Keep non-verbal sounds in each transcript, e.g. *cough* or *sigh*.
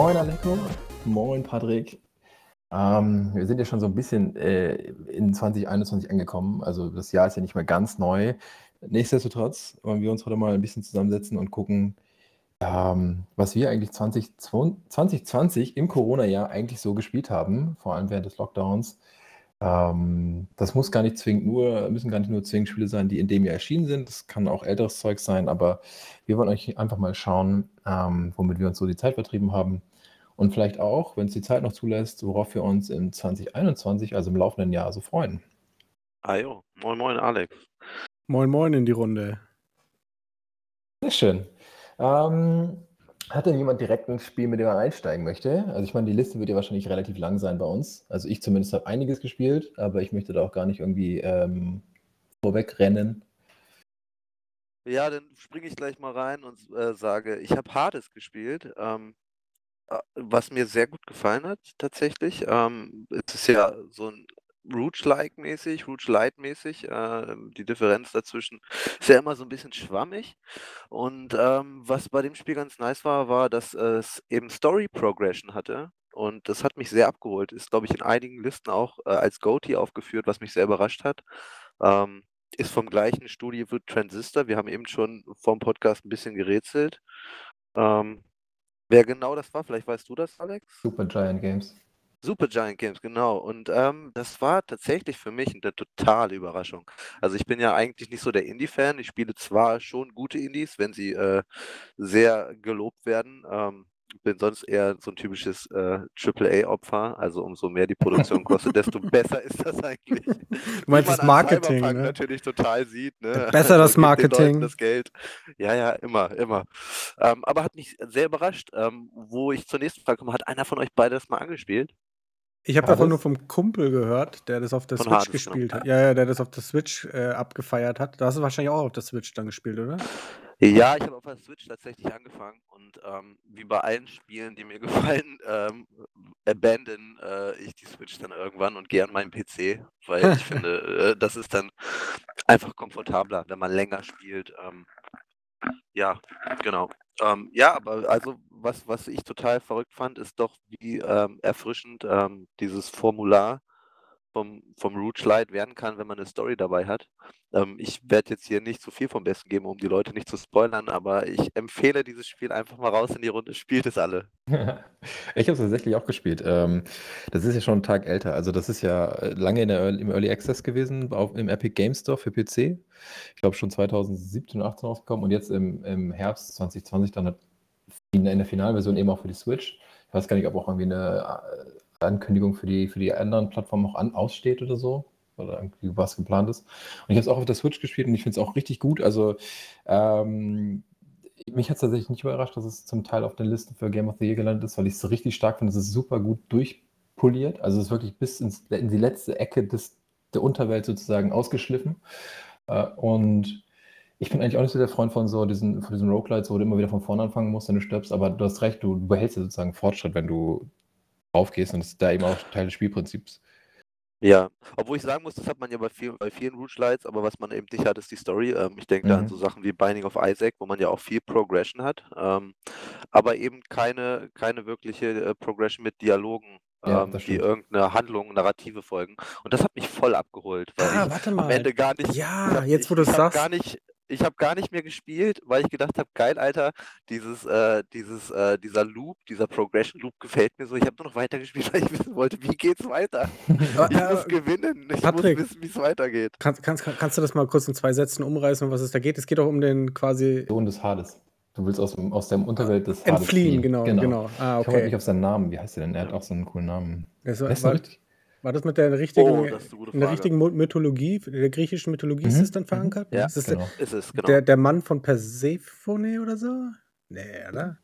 Moin Aleko, moin Patrick. Ähm, wir sind ja schon so ein bisschen äh, in 2021 angekommen. Also das Jahr ist ja nicht mehr ganz neu. Nichtsdestotrotz wollen wir uns heute mal ein bisschen zusammensetzen und gucken, ähm, was wir eigentlich 2020 im Corona-Jahr eigentlich so gespielt haben, vor allem während des Lockdowns. Ähm, das muss gar nicht zwingend nur, müssen gar nicht nur zwingend Spiele sein, die in dem Jahr erschienen sind. Das kann auch älteres Zeug sein, aber wir wollen euch einfach mal schauen, ähm, womit wir uns so die Zeit vertrieben haben. Und vielleicht auch, wenn es die Zeit noch zulässt, worauf wir uns im 2021, also im laufenden Jahr, so freuen. Ah jo, moin moin Alex. Moin moin in die Runde. Sehr schön. Ähm, hat denn jemand direkt ein Spiel, mit dem er einsteigen möchte? Also ich meine, die Liste wird ja wahrscheinlich relativ lang sein bei uns. Also ich zumindest habe einiges gespielt, aber ich möchte da auch gar nicht irgendwie ähm, vorwegrennen. Ja, dann springe ich gleich mal rein und äh, sage, ich habe Hades gespielt, ähm, äh, was mir sehr gut gefallen hat tatsächlich. Ähm, es ist ja so ein Rouge-like mäßig, Rouge-light mäßig. Äh, die Differenz dazwischen ist ja immer so ein bisschen schwammig. Und ähm, was bei dem Spiel ganz nice war, war, dass es eben Story Progression hatte. Und das hat mich sehr abgeholt. Ist, glaube ich, in einigen Listen auch äh, als Goatee aufgeführt, was mich sehr überrascht hat. Ähm, ist vom gleichen Studio wie Transistor. Wir haben eben schon vor dem Podcast ein bisschen gerätselt. Ähm, wer genau das war, vielleicht weißt du das, Alex? Super Giant Games. Super Giant Games, genau. Und ähm, das war tatsächlich für mich eine totale Überraschung. Also ich bin ja eigentlich nicht so der Indie-Fan. Ich spiele zwar schon gute Indies, wenn sie äh, sehr gelobt werden. Ähm, bin sonst eher so ein typisches äh, AAA-Opfer. Also umso mehr die Produktion kostet, desto *laughs* besser ist das eigentlich. Du meinst das Marketing, ne? natürlich total sieht. Ne? Besser das *laughs* Marketing. Das Geld. Ja, ja, immer, immer. Ähm, aber hat mich sehr überrascht, ähm, wo ich zur nächsten Frage komme. Hat einer von euch beide das mal angespielt? Ich habe davon nur vom Kumpel gehört, der das auf der Von Switch Hades, genau. gespielt hat. Ja, ja, der das auf der Switch äh, abgefeiert hat. Da hast du wahrscheinlich auch auf der Switch dann gespielt, oder? Ja, ich habe auf der Switch tatsächlich angefangen und ähm, wie bei allen Spielen, die mir *laughs* gefallen, ähm, abandon äh, ich die Switch dann irgendwann und gehe an meinen PC, weil ich *laughs* finde, äh, das ist dann einfach komfortabler, wenn man länger spielt. Ähm, ja, genau. Ähm, ja, aber also was, was ich total verrückt fand, ist doch, wie ähm, erfrischend ähm, dieses Formular vom, vom Rouge Light werden kann, wenn man eine Story dabei hat. Ähm, ich werde jetzt hier nicht zu viel vom Besten geben, um die Leute nicht zu spoilern, aber ich empfehle dieses Spiel einfach mal raus in die Runde. Spielt es alle. *laughs* ich habe es tatsächlich auch gespielt. Ähm, das ist ja schon einen Tag älter. Also das ist ja äh, lange in der Early, im Early Access gewesen, auf, im Epic Game Store für PC. Ich glaube schon 2017 oder 2018 rausgekommen und jetzt im, im Herbst 2020 dann in der Finalversion eben auch für die Switch. Ich weiß gar nicht, ob auch irgendwie eine äh, Ankündigung für die, für die anderen Plattformen auch an, aussteht oder so. Oder irgendwie was geplant ist. Und ich habe es auch auf der Switch gespielt und ich finde es auch richtig gut. Also ähm, mich hat es tatsächlich nicht überrascht, dass es zum Teil auf den Listen für Game of the Year gelandet ist, weil ich es richtig stark finde. Es ist super gut durchpoliert. Also es ist wirklich bis ins, in die letzte Ecke des, der Unterwelt sozusagen ausgeschliffen. Äh, und ich bin eigentlich auch nicht so der Freund von so diesen, von diesen Roguelites, wo du immer wieder von vorne anfangen musst, wenn du stirbst, aber du hast recht, du behältst ja sozusagen Fortschritt, wenn du draufgehst und das ist da eben auch Teil des Spielprinzips. Ja, obwohl ich sagen muss, das hat man ja bei, viel, bei vielen Rouge Lights, aber was man eben nicht hat, ist die Story. Ähm, ich denke da an Mhm. so Sachen wie Binding of Isaac, wo man ja auch viel Progression hat, ähm, aber eben keine, keine wirkliche äh, Progression mit Dialogen, Ja, ähm, die irgendeine Handlung, Narrative folgen. Und das hat mich voll abgeholt, weil Ah, ich warte am. Ende gar nicht, ich Ja, *laughs* jetzt wo du es habe gar sagst. nicht, ich habe gar nicht mehr gespielt, weil ich gedacht habe, geil, Alter, dieses, äh, dieses, äh, dieser Loop, dieser Progression Loop gefällt mir so. Ich habe nur noch weitergespielt, *laughs* weil ich wissen wollte, wie geht's weiter. *laughs* Ich muss äh, gewinnen. Ich Patrick. muss wissen, wie es weitergeht. Kannst, kannst, kannst du das mal kurz in zwei Sätzen umreißen, um was es da geht? Es geht doch um den quasi Sohn des Hades. Du willst aus, dem, aus der Unterwelt des Hades entfliehen, fliehen. genau, genau. Ah, Ich komme halt nicht okay. auf seinen Namen. Wie heißt der denn? Er hat auch so einen coolen Namen. Das Weißt du war, richtig? War das mit der richtigen, Oh, ist der richtigen Mythologie, der griechischen Mythologie ist Mhm, es dann mhm. verankert? Ja, ist das Genau. Ist es, genau. der, der Mann von Persephone oder so? Nee, oder?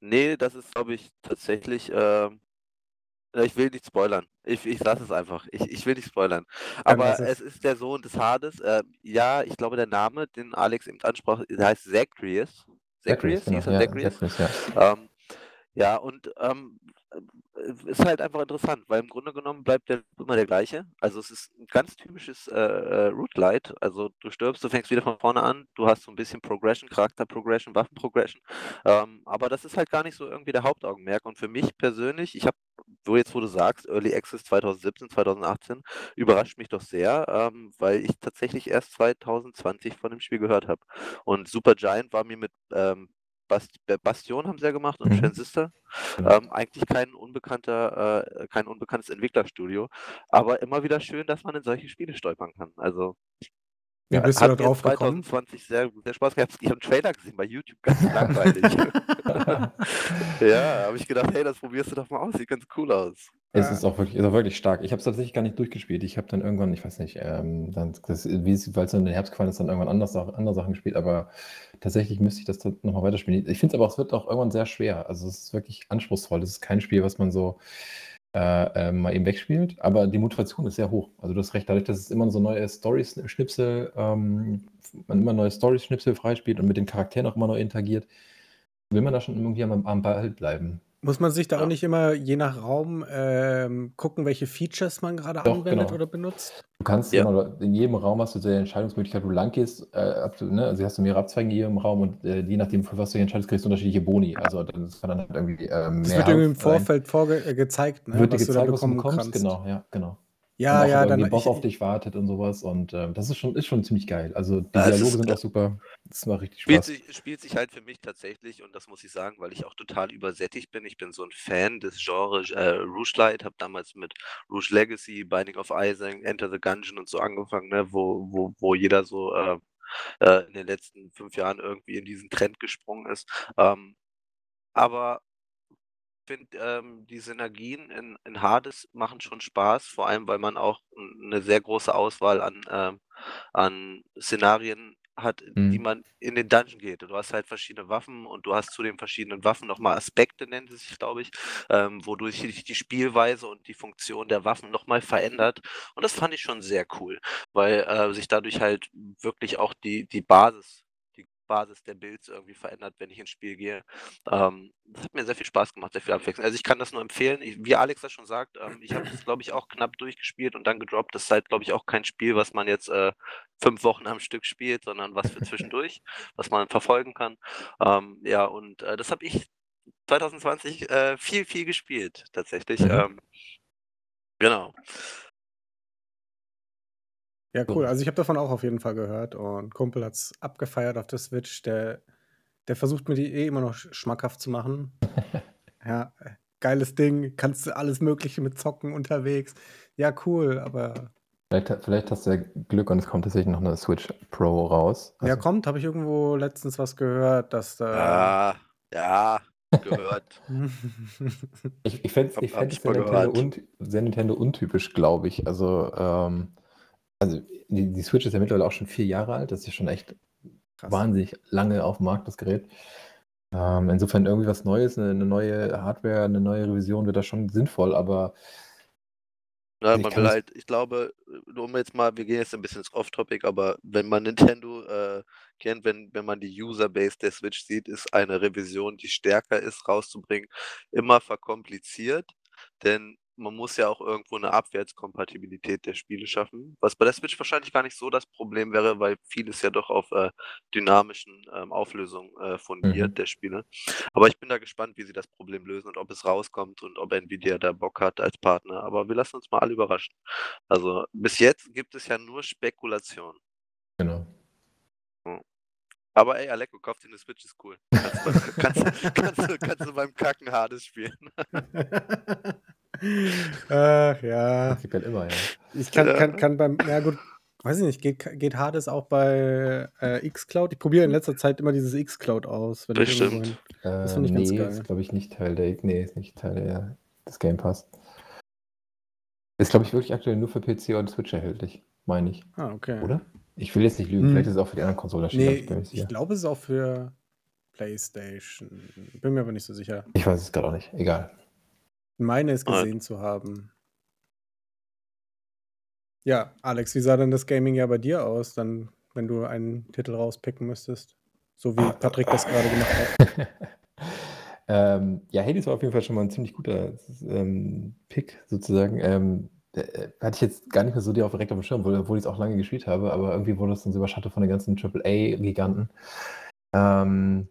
Nee, das ist, glaube ich, tatsächlich. äh, ich will nicht spoilern. Ich, ich lasse es einfach. Ich, ich will nicht spoilern. Aber es. es ist der Sohn des Hades. Äh, ja, ich glaube, der Name, den Alex eben ansprach, der heißt Zagreus. Zacharias, Zagreus? genau. Hieß er Ja, Zagreus? Zacharias, ja. Ähm, Ja, und, ähm, äh, ist halt einfach interessant, weil im Grunde genommen bleibt der immer der gleiche. Also, es ist 'n ganz typisches, äh, äh, Roguelite. Also, du stirbst, du fängst wieder von vorne an, du hast so 'n bisschen Progression, Charakter-Progression, Waffen-Progression. Ähm, aber das ist halt gar nicht so irgendwie der Hauptaugenmerk. Und für mich persönlich, ich habe wo jetzt, wo du sagst, Early Access 2017, 2018, überrascht mich doch sehr, ähm, weil ich tatsächlich erst 2020 von dem Spiel gehört habe. Und Supergiant war mir mit, ähm, Bast äh, Bastion haben sie ja gemacht und Mhm. Transistor. Genau. Ähm, eigentlich kein unbekannter äh, kein unbekanntes Entwicklerstudio, aber immer wieder schön, dass man in solche Spiele stolpern kann. Also Wie Ja, bist du hat da mir drauf gekommen? 2020 sehr sehr Spaß gehabt. Ich habe 'n Trailer gesehen bei YouTube, ganz langweilig. *laughs* Ja, habe ich gedacht: „Hey, das probierst du doch mal aus, sieht ganz cool aus.“ Es Ja. ist auch wirklich ist auch wirklich stark. Ich habe es tatsächlich gar nicht durchgespielt. Ich habe dann irgendwann, ich weiß nicht, ähm, dann das wie's weil's dann in den Herbst gefallen ist, dann irgendwann anders andere Sachen gespielt, aber tatsächlich müsste ich das dann noch mal weiterspielen. Ich finde es aber, es wird auch irgendwann sehr schwer. Also, es ist wirklich anspruchsvoll. Es ist kein Spiel, was man so, äh, ähm, mal eben wegspielt, aber die Motivation ist sehr hoch. Also, du hast recht, dadurch, dass es immer so neue Storys Schnipsel ähm, man immer neue Story-Schnipsel freispielt und mit den Charakteren auch immer neu interagiert, will man da schon irgendwie am am Ball bleiben. Muss man sich da auch Ja. nicht immer je nach Raum, ähm, gucken, welche Features man Doch, anwendet genau. oder benutzt? Du kannst Ja. immer in jedem Raum hast du so die Entscheidungsmöglichkeit, wo du lang gehst, äh, du ne, also hast du mehrere Abzweige in jedem Raum und, äh, je nachdem, für was du dich entscheidest, kriegst du unterschiedliche Boni. Also, das kann dann halt irgendwie, Das mehr wird irgendwie im. Vorfeld vorge äh, gezeigt, ne, Wird dir was du da gezeigt, was du bekommen bekommst, kannst. genau, ja, genau. Ja, Und auch, ja, dann irgendwie 'n Boss ich auf dich wartet und so was und, ähm, das ist schon ist schon ziemlich geil. Also, die Dialoge ist, sind auch super. Das macht richtig spielt Spaß. sich spielt sich halt für mich tatsächlich und das muss ich sagen, weil ich auch total übersättigt bin. Ich bin so 'n Fan des Genres, äh, Roguelite, habe damals mit Rouge Legacy, Binding of Isaac, Enter the Gungeon und so angefangen, ne, wo wo wo jeder so, äh, äh, in den letzten 5 Jahren irgendwie in diesen Trend gesprungen ist. Ähm, aber finde, ähm, die Synergien in in Hades machen schon Spaß, vor allem, weil man auch 'n 'ne sehr große Auswahl an, ähm an Szenarien hat, die Mhm. man in den Dungeon geht. Du hast halt verschiedene Waffen und du hast zu den verschiedenen Waffen noch mal Aspekte, nennt es sich, glaube ich, ähm, wodurch sich die Spielweise und die Funktion der Waffen noch mal verändert. Und das fand ich schon sehr cool, weil, äh, sich dadurch halt wirklich auch die die Basis die Basis der Builds irgendwie verändert, wenn ich ins Spiel gehe. Ähm, das hat mir sehr viel Spaß gemacht, sehr viel Abwechslung. Also, ich kann das nur empfehlen. Ich wie Alex das schon sagt, ähm, ich habe es, glaube ich, auch knapp durchgespielt und dann gedroppt. Das ist halt, glaube ich, auch kein Spiel, was man jetzt, äh, 5 Wochen am Stück spielt, sondern was für zwischendurch, *laughs* was man verfolgen kann. Ähm, ja, und, äh, das habe ich 2020, äh, viel, viel gespielt tatsächlich. Mhm. Ähm, genau. Ja, cool. Also, ich habe davon auch auf jeden Fall gehört und Kumpel hat's abgefeiert auf der Switch. Der der versucht mir die eh immer noch sch schmackhaft zu machen. *laughs* Ja, äh, geiles Ding, kannst du alles Mögliche mit zocken unterwegs. Ja, cool, aber Vielleicht vielleicht hast du ja Glück und es kommt tatsächlich noch 'ne Switch Pro raus. Ja, Also kommt, habe ich irgendwo letztens was gehört, dass da Ja, ja, gehört. *laughs* Ich ich fände es ich fände ich es sehr Nintendo sehr Nintendo untypisch, glaube ich. Also, ähm also, die die Switch ist ja mittlerweile auch schon 4 Jahre alt. Das ist ja schon echt Krass. wahnsinnig lange aufm Markt, das Gerät. Ähm, insofern irgendwie was Neues, 'ne 'ne neue Hardware, 'ne neue Revision wäre da schon sinnvoll, aber Ja, also, ich man will halt ich glaube, um jetzt mal wir gehen jetzt 'n bisschen ins Off Topic, aber wenn man Nintendo, äh, kennt, wenn wenn man die Userbase der Switch sieht, ist eine Revision, die stärker ist, rauszubringen, immer verkompliziert, denn man muss ja auch irgendwo 'ne Abwärtskompatibilität der Spiele schaffen, was bei der Switch wahrscheinlich gar nicht so das Problem wäre, weil vieles ja doch auf, äh, dynamischen, ähm, Auflösungen, äh, fundiert Mhm. der Spiele. Aber ich bin da gespannt, wie sie das Problem lösen und ob es rauskommt und ob Nvidia da Bock hat als Partner. Aber wir lassen uns mal alle überraschen. Also, bis jetzt gibt es ja nur Spekulation. Genau. Aber ey, Alecko, kauf dir 'ne Switch, ist cool. Kannst du *laughs* kannst kannst kannst du beim Kacken Hades spielen. *laughs* Ach ja. Prinzipiell immer, ja. Ich kann kann kann beim ja gut, weiß ich nicht, geht geht Hades auch bei, äh, xCloud? Ich probiere in letzter Zeit immer dieses xCloud aus, wenn ich irgendwo hin Bestimmt. das Äh, finde ich ganz ne, geil. ist, glaube ich, nicht Teil der ne, ist nicht Teil der des Game Pass. Ist, glaube ich, wirklich aktuell nur für PC und Switch erhältlich, meine ich. Ah, okay. Oder? Ich will jetzt nicht lügen, vielleicht ist es auch für die anderen Konsolen erschienen, aber ich ich glaube, es ist auch für PlayStation. Bin mir aber nicht so sicher. Ich weiß es grad auch nicht. Egal. Meine es Ah. gesehen zu haben. Ja, Alex, wie sah denn das Gaming-Jahr bei dir aus, dann, wenn du einen Titel rauspicken müsstest? So wie Patrick das grade gemacht hat. *laughs* Ähm, ja, Hades war auf jeden Fall schon mal ein ziemlich guter ähm, Pick sozusagen. Ähm, äh, hatte ich jetzt gar nicht mehr so direkt auf dem Schirm, obwohl ich es auch lange gespielt habe, aber irgendwie wurde es dann so überschattet von den ganzen AAA-Giganten. Ähm,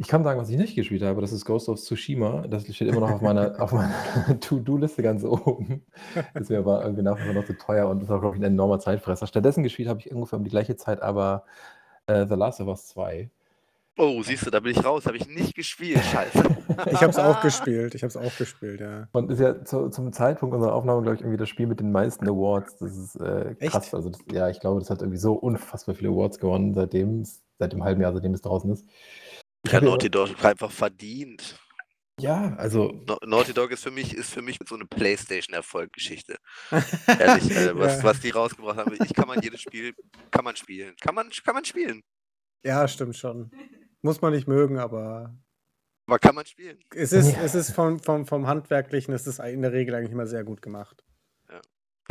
ich kann sagen, was ich nicht gespielt habe, das ist Ghost of Tsushima. Das steht immer noch auf meiner, *laughs* auf meiner To-Do-Liste ganz oben. Ist mir aber irgendwie nach wie vor noch zu teuer und ist auch, glaube ich, ein enormer Zeitfresser. Stattdessen gespielt habe ich ungefähr um die gleiche Zeit aber äh, The Last of Us 2. Oh, siehst du, da bin ich raus, habe ich nicht gespielt, scheiße. *laughs* ich habe es auch gespielt, ich habe es auch gespielt, ja. Und ist ja zu, zum Zeitpunkt unserer Aufnahme, glaube ich, irgendwie das Spiel mit den meisten Awards. Das ist äh, krass. Echt? Also das, ja, ich glaube, das hat irgendwie so unfassbar viele Awards gewonnen, seitdem seit dem halben Jahr, seitdem es draußen ist. Ich ja, Naughty Dog einfach verdient. Ja, also. Naughty Dog ist für mich, ist für mich so eine Playstation-Erfolggeschichte. *laughs* Ehrlich, äh, was, ja. was die rausgebracht haben. Ich kann man jedes Spiel, kann man spielen. Kann man, kann man spielen. Ja, stimmt schon. Muss man nicht mögen, aber. Aber kann man spielen. Es ist, ja. es ist vom, vom, vom Handwerklichen, es ist in der Regel eigentlich immer sehr gut gemacht. Ja,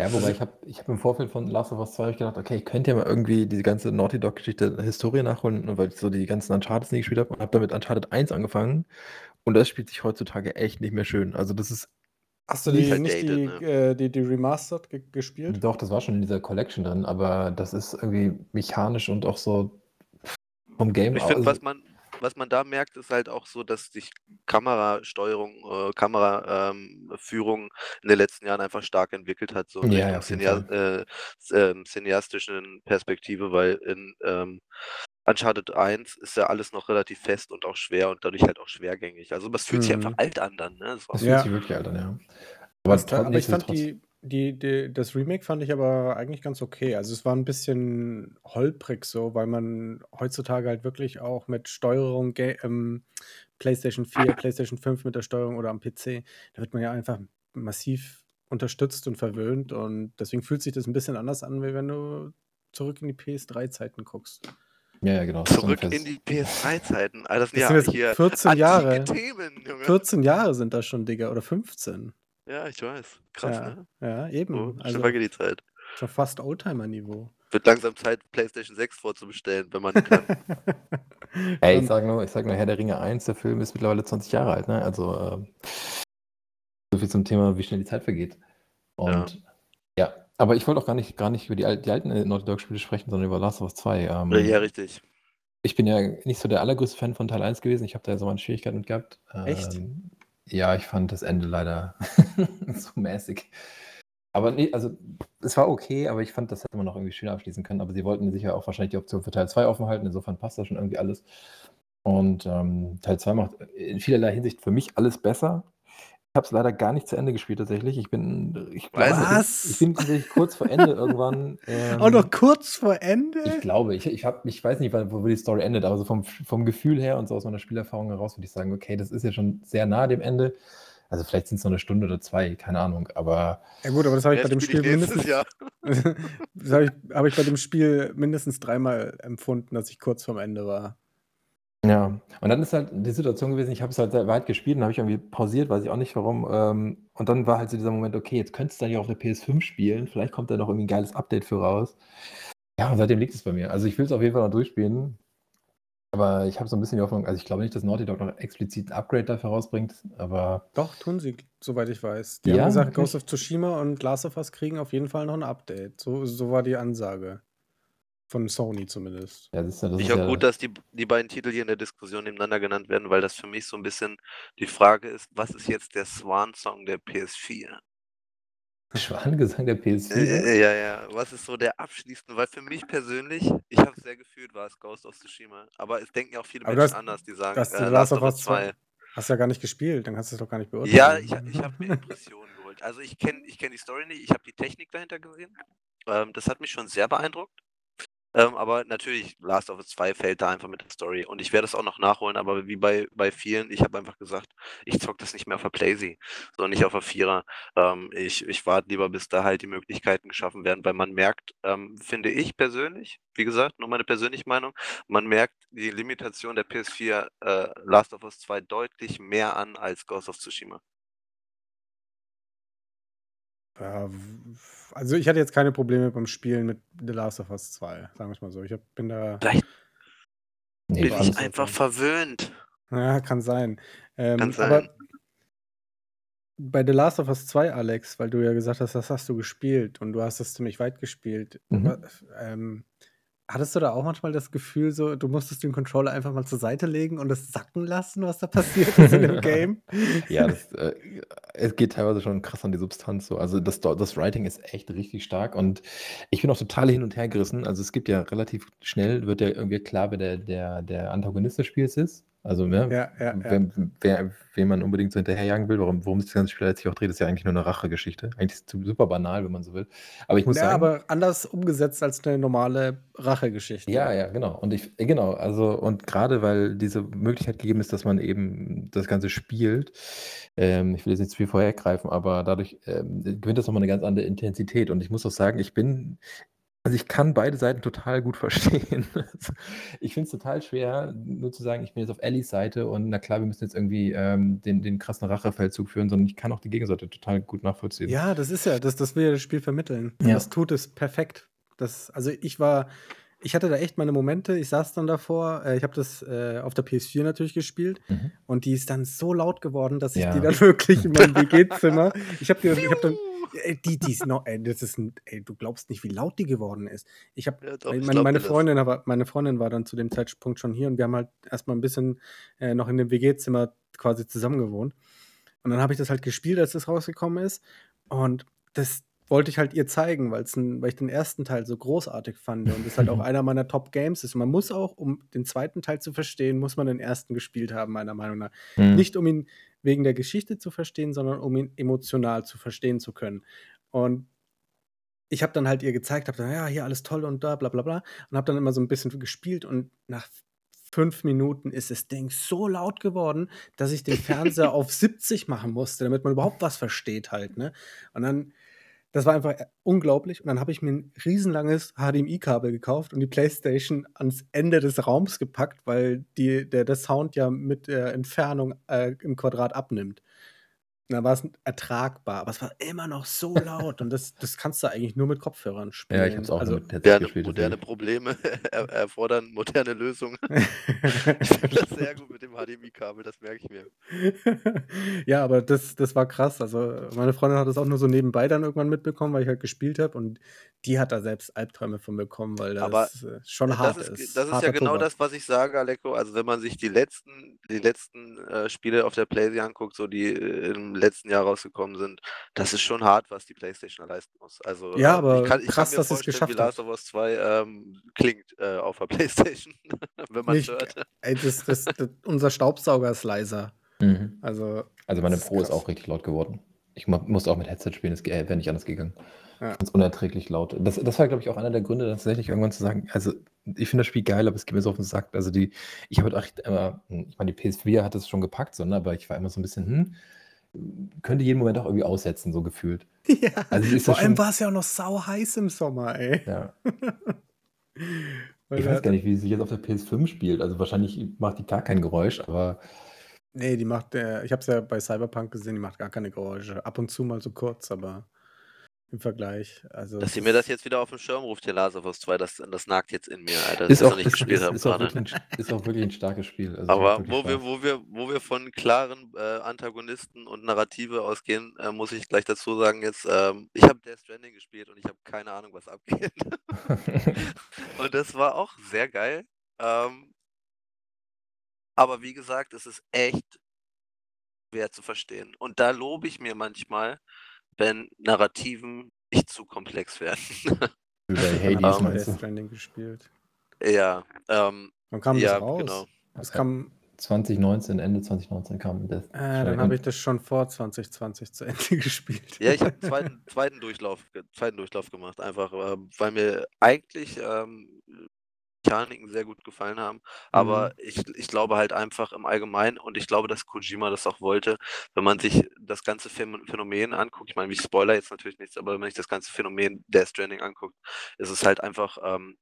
ja wobei ich habe ich hab im Vorfeld von Last of Us 2 gedacht, okay, ich könnte ja mal irgendwie diese ganze Naughty Dog-Geschichte, Historie nachholen, weil ich so die ganzen Uncharted nie gespielt habe und habe damit Uncharted 1 angefangen. Und das spielt sich heutzutage echt nicht mehr schön. Also das ist Hast du die, nicht die, ne? äh, die, die Remastered ge gespielt? Doch, das war schon in dieser Collection drin, aber das ist irgendwie mechanisch und auch so vom Game Ich finde, was man, was man da merkt, ist halt auch so, dass sich Kamerasteuerung, äh, Kameraführung ähm, in den letzten Jahren einfach stark entwickelt hat, so in ja, ja, Cineas äh, äh, cineastischen Perspektive, weil in ähm, Uncharted 1 ist ja alles noch relativ fest und auch schwer und dadurch halt auch schwergängig. Also es fühlt sich einfach mhm. alt an dann, ne? Es fühlt ja. sich wirklich alt an, ja. Aber, aber ich fand die, die, die, das Remake fand ich aber eigentlich ganz okay. Also es war ein bisschen holprig so, weil man heutzutage halt wirklich auch mit Steuerung, ähm, PlayStation 4, PlayStation 5 mit der Steuerung oder am PC, da wird man ja einfach massiv unterstützt und verwöhnt und deswegen fühlt sich das ein bisschen anders an, wie wenn du zurück in die PS3-Zeiten guckst. Ja, ja, genau. Zurück in die PS3-Zeiten. Also das sind das ja sind hier 14 Jahre. Themen, Junge. 14 Jahre sind das schon, Digga, oder 15. Ja, ich weiß. Krass, Ja, ne? ja, eben. So, schon Also lange die Zeit. schon fast Oldtimer-Niveau. Wird langsam Zeit, PlayStation 6 vorzubestellen, wenn man kann. *laughs* Ey, ich sag nur, ich sag nur, Herr der Ringe 1, der Film ist mittlerweile 20 Jahre alt, ne? Also, ähm, so viel zum Thema, wie schnell die Zeit vergeht. Und ja, aber ich wollte auch gar nicht, gar nicht über die, al die alten äh, Naughty Dog-Spiele sprechen, sondern über Last of Us 2. Ähm, ja, richtig. ich bin ja nicht so der allergrößte Fan von Teil 1 gewesen. Ich habe da ja so meine Schwierigkeiten mit gehabt. Echt? Ja, ich fand das Ende leider *laughs* so mäßig. Aber nee, also es war okay, aber ich fand, das hätte man noch irgendwie schöner abschließen können. Aber sie wollten sicher auch wahrscheinlich die Option für Teil 2 offen halten. Insofern passt das schon irgendwie alles. Und ähm, Teil 2 macht in vielerlei Hinsicht für mich alles besser. Ich habe es leider gar nicht zu Ende gespielt tatsächlich. Ich bin, ich glaube, Was? ich bin tatsächlich kurz vor Ende irgendwann. *laughs* Ähm, Auch noch kurz vor Ende? Ich glaube, ich, ich, hab, ich weiß nicht, wo, wo die Story endet, aber so vom, vom Gefühl her und so aus meiner Spielerfahrung heraus würde ich sagen, okay, das ist ja schon sehr nah dem Ende. Also vielleicht sind es noch eine Stunde oder zwei, keine Ahnung, aber. Ja gut, aber das habe ich bei dem Spiel mindestens. *laughs* das habe ich, hab ich bei dem Spiel mindestens dreimal empfunden, dass ich kurz vorm Ende war. Ja, und dann ist halt die Situation gewesen, ich habe es halt sehr weit gespielt und habe ich irgendwie pausiert, weiß ich auch nicht warum. Ähm, und dann war halt so dieser Moment, okay, jetzt könntest du dann ja auf der PS5 spielen, vielleicht kommt da noch irgendwie ein geiles Update für raus. Ja, und seitdem liegt es bei mir. Also ich will es auf jeden Fall noch durchspielen. Aber ich habe so ein bisschen die Hoffnung, also ich glaube nicht, dass Naughty Dog noch explizit ein Upgrade dafür rausbringt, aber. Doch, tun sie, soweit ich weiß. Die Ja, haben gesagt, wirklich? Ghost of Tsushima und Last of Us kriegen auf jeden Fall noch ein Update. So, so war die Ansage. Von Sony zumindest. Ja, das ist ja, das Ich auch ja, gut, dass die, die beiden Titel hier in der Diskussion nebeneinander genannt werden, weil das für mich so ein bisschen die Frage ist, was ist jetzt der Swan-Song der PS4? Schwanengesang der PS4. Äh, ja, ja, was ist so der abschließende? Weil für mich persönlich, ich habe es sehr gefühlt, war es Ghost of Tsushima. Aber es denken ja auch viele Aber du Menschen hast- anders, die sagen, du hast äh, Last of Us 2. Hast ja gar nicht gespielt, dann kannst du es doch gar nicht beurteilen. Ja, ich, ich habe mir Impressionen geholt. Also ich kenne ich kenn die Story nicht, ich habe die Technik dahinter gesehen. Ähm, das hat mich schon sehr beeindruckt. Ähm, aber natürlich, Last of Us 2 fällt da einfach mit der Story. Und ich werde es auch noch nachholen, aber wie bei, bei vielen, ich habe einfach gesagt, ich zock das nicht mehr auf der Playsee, sondern nicht auf der Vierer. Ähm, ich ich warte lieber, bis da halt die Möglichkeiten geschaffen werden, weil man merkt, ähm, finde ich persönlich, wie gesagt, nur meine persönliche Meinung, man merkt die Limitation der PS4 äh, Last of Us 2 deutlich mehr an als Ghost of Tsushima. Ja, also ich hatte jetzt keine Probleme beim Spielen mit The Last of Us 2, sagen wir es mal so. Ich hab, bin da. Vielleicht Nee, bin ich einfach verwöhnt. Ja, kann sein. Kann Ähm, sein. aber bei The Last of Us 2, Alex, weil du ja gesagt hast, das hast du gespielt und du hast das ziemlich weit gespielt. Mhm. ähm, hattest du da auch manchmal das Gefühl so, du musstest den Controller einfach mal zur Seite legen und es sacken lassen, was da passiert ist in dem *laughs* Game? Ja, das, äh, es geht teilweise schon krass an die Substanz so. Also das, das Writing ist echt richtig stark und ich bin auch total hin und her gerissen. Also es gibt ja relativ schnell, wird ja irgendwie klar, wer der, der, der Antagonist des Spiels ist. Also, ne, Ja, ja, ja. wer, wer, wen man unbedingt so hinterherjagen will, warum, worum sich das ganze Spiel letztlich auch dreht, ist ja eigentlich nur eine Rachegeschichte. Eigentlich ist es super banal, wenn man so will. Aber ich muss Ja, sagen. aber anders umgesetzt als eine normale Rachegeschichte. Ja, ja, genau. Und ich, genau, also, und gerade weil diese Möglichkeit gegeben ist, dass man eben das Ganze spielt, ähm, ich will jetzt nicht zu viel vorhergreifen, aber dadurch ähm, gewinnt das nochmal eine ganz andere Intensität. Und ich muss auch sagen, ich bin, also ich kann beide Seiten total gut verstehen. *laughs* Ich finde es total schwer, nur zu sagen, ich bin jetzt auf Ellies Seite und na klar, wir müssen jetzt irgendwie ähm, den, den krassen Rachefeldzug führen, sondern ich kann auch die Gegenseite total gut nachvollziehen. Ja, das ist ja, das, das will ja das Spiel vermitteln. Ja. Das tut es perfekt. Das, also ich war, ich hatte da echt meine Momente. Ich saß dann davor. Äh, ich habe das äh, auf der PS4 natürlich gespielt Mhm. und die ist dann so laut geworden, dass ich Ja. die dann *laughs* wirklich in meinem *laughs* WG-Zimmer. Ich habe die, ich habe dann, die, die ist noch, ey, das ist ein, ey, du glaubst nicht, wie laut die geworden ist. Ich habe Ja, meine, meine das. Freundin, aber meine Freundin war dann zu dem Zeitpunkt schon hier und wir haben halt erstmal ein bisschen äh, noch in dem WG-Zimmer quasi zusammen gewohnt. Und dann habe ich das halt gespielt, als das rausgekommen ist. Und das wollte ich halt ihr zeigen, weil ich den ersten Teil so großartig fand und es halt auch *laughs* einer meiner Top-Games ist. Und man muss auch, um den zweiten Teil zu verstehen, muss man den ersten gespielt haben, meiner Meinung nach. Mhm. Nicht um ihn wegen der Geschichte zu verstehen, sondern um ihn emotional zu verstehen zu können. Und ich habe dann halt ihr gezeigt, habe dann, ja, hier alles toll und da, bla bla bla. Und habe dann immer so ein bisschen gespielt und nach fünf Minuten ist das Ding so laut geworden, dass ich den Fernseher *laughs* auf 70 machen musste, damit man überhaupt was versteht halt, ne? Und dann, das war einfach äh, unglaublich. Und dann habe ich mir ein riesenlanges HDMI-Kabel gekauft und die Playstation ans Ende des Raums gepackt, weil die, der, der Sound ja mit der Entfernung äh, im Quadrat abnimmt. Dann war es ertragbar, aber es war immer noch so laut und das, das kannst du eigentlich nur mit Kopfhörern spielen. Ja, ich habe es auch also, mit Moderne, gespielt. moderne. Probleme *laughs* er, erfordern moderne Lösungen. *laughs* Ich finde das sehr gut mit dem HDMI-Kabel, das merke ich mir. ja, aber das, das war krass. Also, meine Freundin hat das auch nur so nebenbei dann irgendwann mitbekommen, weil ich halt gespielt habe. Und die hat da selbst Albträume von bekommen, weil das Aber äh, schon Das hart ist, ist. das ist ja genau Tobak. das, was ich sage, Aleko. Also wenn man sich die letzten, die letzten äh, Spiele auf der PlayStation anguckt, so die äh, im letzten Jahr rausgekommen sind, das ist schon hart, was die PlayStation leisten muss. Also Ja, ähm, aber ich kann, ich krass, kann mir dass es geschafft wie Last hat. of Us 2 ähm, klingt äh, auf der *laughs* PlayStation, *laughs* wenn man es hört. ey, das, das, das, unser Staubsauger ist leiser. Mhm. Also, Also meine das ist Pro ist krass. auch richtig laut geworden. Ich mu- musste auch mit Headset spielen, es wäre nicht anders gegangen. Ja. Ganz unerträglich laut. Das, das war, glaube ich, auch einer der Gründe, tatsächlich irgendwann zu sagen, also ich finde das Spiel geil, aber es geht mir so auf den Sack. Also die, ich habe halt echt immer, ich meine, die PS4 hat es schon gepackt, so, ne, aber ich war immer so ein bisschen, hm, könnte jeden Moment auch irgendwie aussetzen, so gefühlt. *laughs* Ja, Also vor allem war es ja auch noch sau heiß im Sommer, ey. ja. *laughs* Ich weiß gar nicht, wie sie sich jetzt auf der PS5 spielt. Also wahrscheinlich macht die gar kein Geräusch, aber Nee, die macht, äh, ich habe es ja bei Cyberpunk gesehen, die macht gar keine Geräusche. Ab und zu mal so kurz, aber im Vergleich. Also Dass ihr mir das jetzt wieder auf den Schirm ruft, hier Last of Us 2, das, das nagt jetzt in mir, Alter, dass ist ich das auch, noch nicht ist, gespielt ist, habe ist, auch wirklich, ein- ist auch wirklich ein starkes Spiel. Also Aber wo wir, wo wir, wo wir von klaren äh, Antagonisten und Narrative ausgehen, äh, muss ich gleich dazu sagen, jetzt, ähm, ich habe Death Stranding gespielt und ich habe keine Ahnung, was abgeht. *laughs* und das war auch sehr geil. Ähm, aber wie gesagt, es ist echt schwer zu verstehen. Und da lobe ich mir manchmal, wenn Narrativen nicht zu komplex werden. Wie bei Wann *laughs* Hades hast du meinst Death? Stranding gespielt? ja, ähm, Wann kam ja, das raus? genau. Das kam, 2019, Ende 2019 kam Death äh, dann habe ich das schon vor 2020 zu Ende *laughs* gespielt. Ja, ich habe einen zweiten, zweiten, Durchlauf, zweiten Durchlauf gemacht, einfach ähm, weil mir eigentlich ähm, Mechaniken sehr gut gefallen haben. Aber Mhm. ich, ich glaube halt einfach im Allgemeinen und ich glaube, dass Kojima das auch wollte, wenn man sich das ganze Phän- Phänomen anguckt, ich meine, ich spoiler jetzt natürlich nichts, aber wenn man sich das ganze Phänomen Death Stranding anguckt, ist es halt einfach ähm,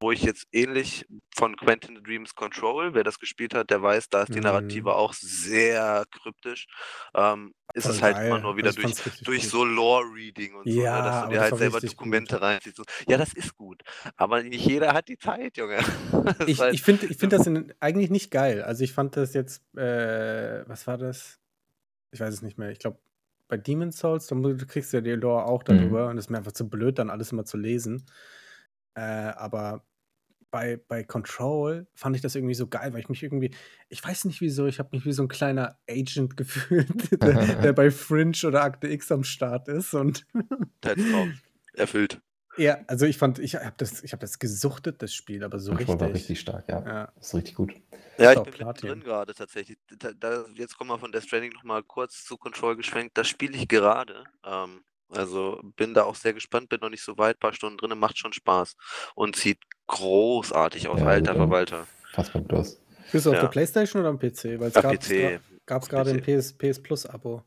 wo ich jetzt ähnlich von Quentin the Dreams Control, wer das gespielt hat, der weiß, da ist die Narrative Mhm. auch sehr kryptisch. Ähm, ist Voll es halt immer geil. nur wieder Also, durch, durch gut. so Lore-Reading und so, ne, Ja, dass du dir halt selber. Dokumente reinziehst. Ja, das ist gut. Aber nicht jeder hat die Zeit, Junge. *laughs* Ich, halt, ich finde ich find das in, eigentlich nicht geil. Also ich fand das jetzt, äh, was war das? Ich weiß es nicht mehr. Ich glaube, bei Demon's Souls, da mu- du kriegst du ja die Lore auch darüber Mhm. und es ist mir einfach zu blöd, dann alles immer zu lesen. Äh, aber bei, bei Control fand ich das irgendwie so geil, weil ich mich irgendwie, ich weiß nicht wieso, ich habe mich wie so ein kleiner Agent *laughs* gefühlt, der, der bei Fringe oder Akte X am Start ist und *laughs* Traum erfüllt. ja, also ich fand, ich habe das, ich habe das gesuchtet, das Spiel, aber so Control war richtig. richtig stark, ja. Ja. Das ist richtig gut. Ja, ich bin Platin. mittendrin gerade tatsächlich. Da, da, jetzt kommen wir von Death Stranding nochmal kurz zu Control geschwenkt. Das spiele ich gerade. Ähm, also bin da auch sehr gespannt, bin noch nicht so weit, paar Stunden drin, macht schon Spaß und sieht großartig aus, Ja, alter Verwalter. Gut aus. Bist du auf Ja. der Playstation oder am PC? Weil es Am gab es gerade ein PC. PS, PS Plus Abo.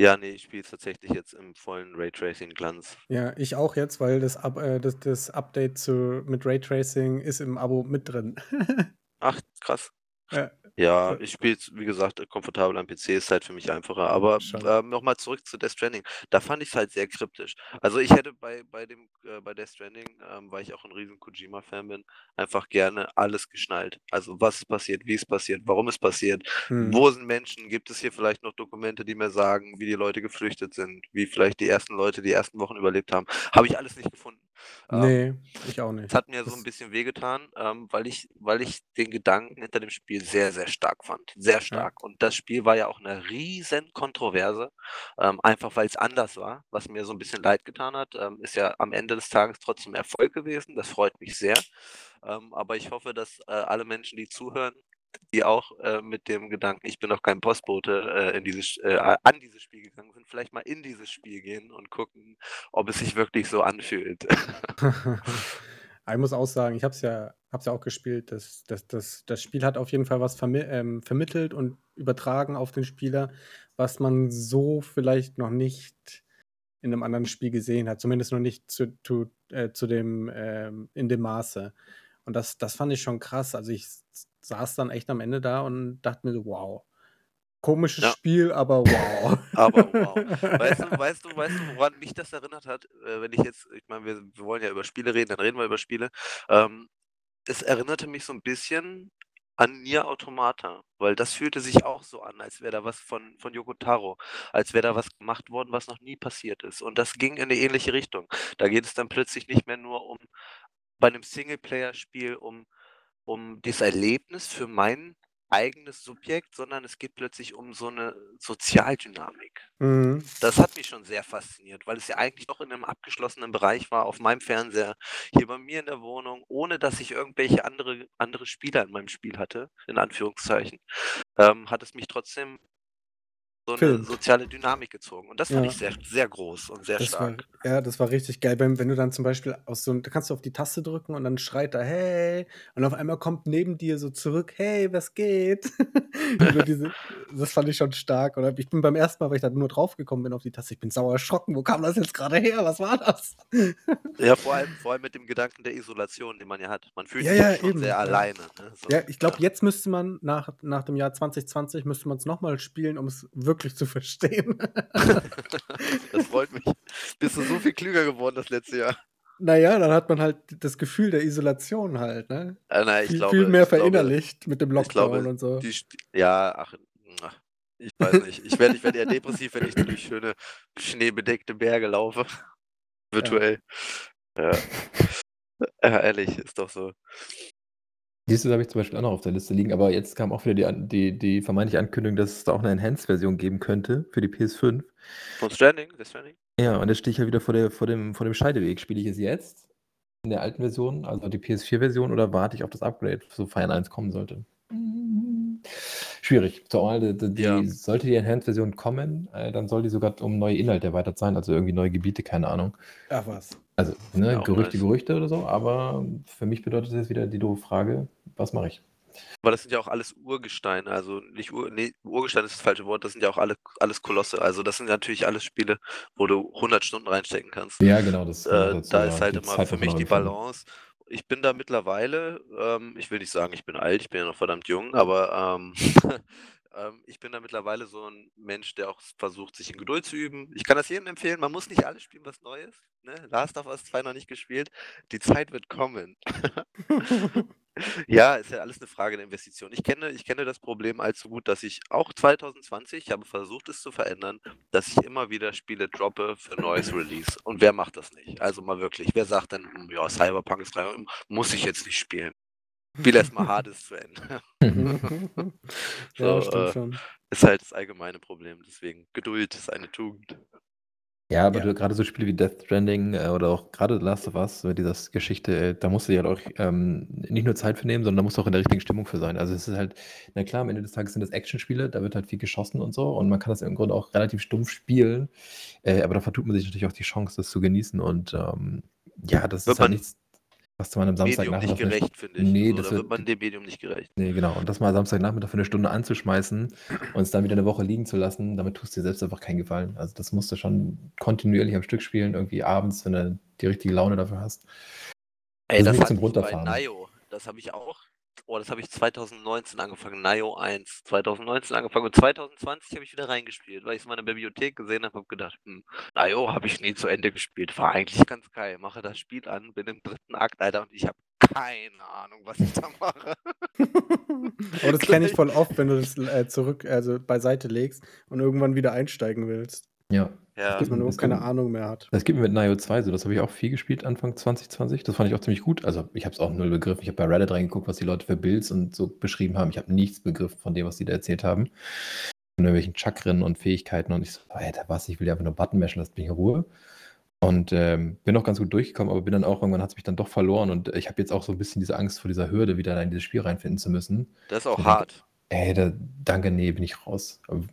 Ja, nee, ich spiele es tatsächlich jetzt im vollen Raytracing-Glanz. Ja, ich auch jetzt, weil das, Ab äh, das, das Update zu, mit Raytracing ist im Abo mit drin. *laughs* Ach, krass. ja, Ja, ich spiele es, wie gesagt, komfortabel am PC, ist halt für mich einfacher. Aber Schon. ähm, nochmal zurück zu Death Stranding. Da fand ich es halt sehr kryptisch. Also ich hätte bei, bei dem, äh, bei Death Stranding, ähm, weil ich auch ein riesen Kojima-Fan bin, einfach gerne alles geschnallt. Also was ist passiert, wie es passiert, warum es passiert, Hm. wo sind Menschen, gibt es hier vielleicht noch Dokumente, die mir sagen, wie die Leute geflüchtet sind, wie vielleicht die ersten Leute die ersten Wochen überlebt haben. Habe ich alles nicht gefunden. Ähm, Nee, ich auch nicht. es hat mir so Das- ein bisschen wehgetan, ähm, weil ich, weil ich den Gedanken hinter dem Spiel sehr, sehr stark fand. Sehr stark. Und das Spiel war ja auch eine riesen Kontroverse, ähm, einfach weil es anders war, was mir so ein bisschen leid getan hat. Ähm, ist ja am Ende des Tages trotzdem Erfolg gewesen. Das freut mich sehr. Ähm, aber ich hoffe, dass äh, alle Menschen, die zuhören, die auch äh, mit dem Gedanken, ich bin doch kein Postbote, äh, in dieses, äh, an dieses Spiel gegangen sind, vielleicht mal in dieses Spiel gehen und gucken, ob es sich wirklich so anfühlt. *laughs* ich muss auch sagen, ich habe es ja, hab's ja auch gespielt. Das, das, das, das Spiel hat auf jeden Fall was vermi ähm, vermittelt und übertragen auf den Spieler, was man so vielleicht noch nicht in einem anderen Spiel gesehen hat. Zumindest noch nicht zu, zu, äh, zu dem, ähm, in dem Maße. Und das, das fand ich schon krass. Also ich saß dann echt am Ende da und dachte mir so, wow. Komisches Ja. Spiel, aber wow. *laughs* Aber wow. Weißt du, *laughs* weißt du, weißt du, woran mich das erinnert hat, äh, wenn ich jetzt, ich meine, wir, wir wollen ja über Spiele reden, dann reden wir über Spiele. Ähm, es erinnerte mich so ein bisschen an Nier Automata, weil das fühlte sich auch so an, als wäre da was von, von Yoko Taro, als wäre da was gemacht worden, was noch nie passiert ist. Und das ging in eine ähnliche Richtung. Da geht es dann plötzlich nicht mehr nur um, bei einem Singleplayer-Spiel, um, um das Erlebnis für mein eigenes Subjekt, sondern es geht plötzlich um so eine Sozialdynamik. Mhm. Das hat mich schon sehr fasziniert, weil es ja eigentlich noch in einem abgeschlossenen Bereich war, auf meinem Fernseher, hier bei mir in der Wohnung, ohne dass ich irgendwelche andere, andere Spieler in meinem Spiel hatte, in Anführungszeichen, ähm, hat es mich trotzdem so eine Filmt. soziale Dynamik gezogen. Und das fand Ja. ich sehr, sehr groß und sehr Das war, stark. ja, das war richtig geil. Wenn, wenn du dann zum Beispiel aus so, da kannst du auf die Taste drücken und dann schreit er, hey, und auf einmal kommt neben dir so zurück, hey, was geht? *laughs* Diese, das fand ich schon stark. Oder ich bin beim ersten Mal, weil ich da nur draufgekommen bin auf die Taste, ich bin sauer erschrocken. Wo kam das jetzt gerade her? Was war das? *laughs* Ja, vor allem, vor allem mit dem Gedanken der Isolation, den man ja hat. Man fühlt Ja, sich ja schon eben, sehr alleine. Ne? So, Ja, ich glaube, jetzt müsste man nach, nach dem Jahr 2020 müsste man es nochmal spielen, um es wirklich zu verstehen. *laughs* Das freut mich. Bist du so viel klüger geworden das letzte Jahr? naja, dann hat man halt das Gefühl der Isolation halt, ne? Äh, nein, ich viel, glaube, viel mehr ich glaube, verinnerlicht mit dem Lockdown glaube, und so. Die, ja, ach, ach, ich weiß nicht. Ich werde ich werd eher depressiv, wenn ich durch schöne schneebedeckte Berge laufe. Virtuell. Ja. ja, ehrlich, ist doch so. Da habe ich zum Beispiel auch noch auf der Liste liegen, aber jetzt kam auch wieder die, An- die, die vermeintliche Ankündigung, dass es da auch eine Enhanced-Version geben könnte für die PS5. Von Stranding? The Stranding? Ja, und jetzt stehe ich ja wieder vor, der, vor, dem, vor dem Scheideweg. Spiele ich es jetzt in der alten Version, also die PS4-Version, oder warte ich auf das Upgrade, sofern eins kommen sollte? Schwierig. Zumal die, die, die, Ja. sollte die Enhanced-Version kommen, äh, dann soll die sogar um neue Inhalte erweitert sein, also irgendwie neue Gebiete, keine Ahnung. Ach was. Also, ne, Ja, auch Gerüchte, nice. Gerüchte oder so, aber für mich bedeutet das jetzt wieder die doofe Frage, was mache ich? Aber das sind ja auch alles Urgesteine, also nicht Ur, nee, Urgestein ist das falsche Wort, das sind ja auch alle, alles Kolosse. Also das sind natürlich alles Spiele, wo du 100 Stunden reinstecken kannst. Ja, genau, das kommt noch Äh, dazu, da ja, ist halt die immer Zeit für muss man mich auch die finden. Balance. ich bin da mittlerweile, ähm, ich will nicht sagen, ich bin alt, ich bin ja noch verdammt jung, aber ähm, *laughs* ähm, ich bin da mittlerweile so ein Mensch, der auch versucht, sich in Geduld zu üben. Ich kann das jedem empfehlen, man muss nicht alles spielen, was neu ist. Ne? Last of Us 2 noch nicht gespielt. Die Zeit wird kommen. *laughs* Ja, ist ja alles eine Frage der Investition. Ich kenne ich kenne das Problem allzu gut, dass ich auch 2020 ich habe versucht, es zu verändern, dass ich immer wieder Spiele droppe für neues Release. Und wer macht das nicht? Also mal wirklich, wer sagt dann: „Hm, ja, Cyberpunk ist 3 muss ich jetzt nicht spielen. Spiele erst mal Hades zu Ende.“ *laughs* Ja, So, stimmt äh, schon. ist halt das allgemeine Problem. Deswegen Geduld ist eine Tugend. Ja, aber Ja. du grade so Spiele wie Death Stranding, äh, oder auch gerade Last of Us mit dieser Geschichte, äh, da musst du dir halt auch, ähm, nicht nur Zeit für nehmen, sondern da musst du auch in der richtigen Stimmung für sein. Also, es ist halt na klar, am Ende des Tages sind das Actionspiele, da wird halt viel geschossen und so und man kann das im Grunde auch relativ stumpf spielen, äh, aber da vertut man sich natürlich auch die Chance, das zu genießen und, ähm, ja, das Wird ist halt nichts, was man am Medium Samstagnachmittag nicht für 'ne gerecht, finde ich. ne, So, das da wird wird man dem Medium nicht gerecht. Ne, genau. Und das mal Samstagnachmittag für 'ne Stunde anzuschmeißen und es dann wieder 'ne Woche liegen zu lassen, damit tust du dir selbst einfach keinen Gefallen. Also, das musst du schon kontinuierlich am Stück spielen, irgendwie abends, wenn du die richtige Laune dafür hast. Ey, Das ist das nicht hatte zum ich bei Runterfahren. Nio. Das habe ich auch oh, das habe ich 2019 angefangen, Nio 1. 2019 angefangen und 2020 habe ich wieder reingespielt, weil ich's mal in der Bibliothek gesehen habe, habe gedacht: „Hm, Nio habe ich nie zu Ende gespielt. War eigentlich ganz geil.“ Mache das Spiel an, bin im 3. Akt, Alter, und ich habe keine Ahnung, was ich da mache. Aber *laughs* das kenne ich voll oft, wenn du das, äh, zurück also, beiseite legst und irgendwann wieder einsteigen willst. Ja. Ja. Dass man Das überhaupt keine mir Ahnung mehr hat. das geht mir mit Nio 2 so. Das habe ich auch viel gespielt Anfang 2020. Das fand ich auch ziemlich gut. Also, ich habe es auch null begriffen. Ich habe bei Reddit reingeguckt, was die Leute für Builds und so beschrieben haben. Ich habe nichts begriffen von dem, was die da erzählt haben. Von irgendwelchen Chakren und Fähigkeiten und ich so: „Alter, was? Ich will ja einfach nur Button mashen, lasst mich in Ruhe.“ Und, ähm, bin auch ganz gut durchgekommen, aber bin dann auch irgendwann hat's mich dann doch verloren und ich habe jetzt auch so 'n bisschen diese Angst vor dieser Hürde, wieder da in dieses Spiel reinfinden zu müssen. Das ist auch denke: hart. „Ey, da danke, ne, bin ich raus.“ Ähm,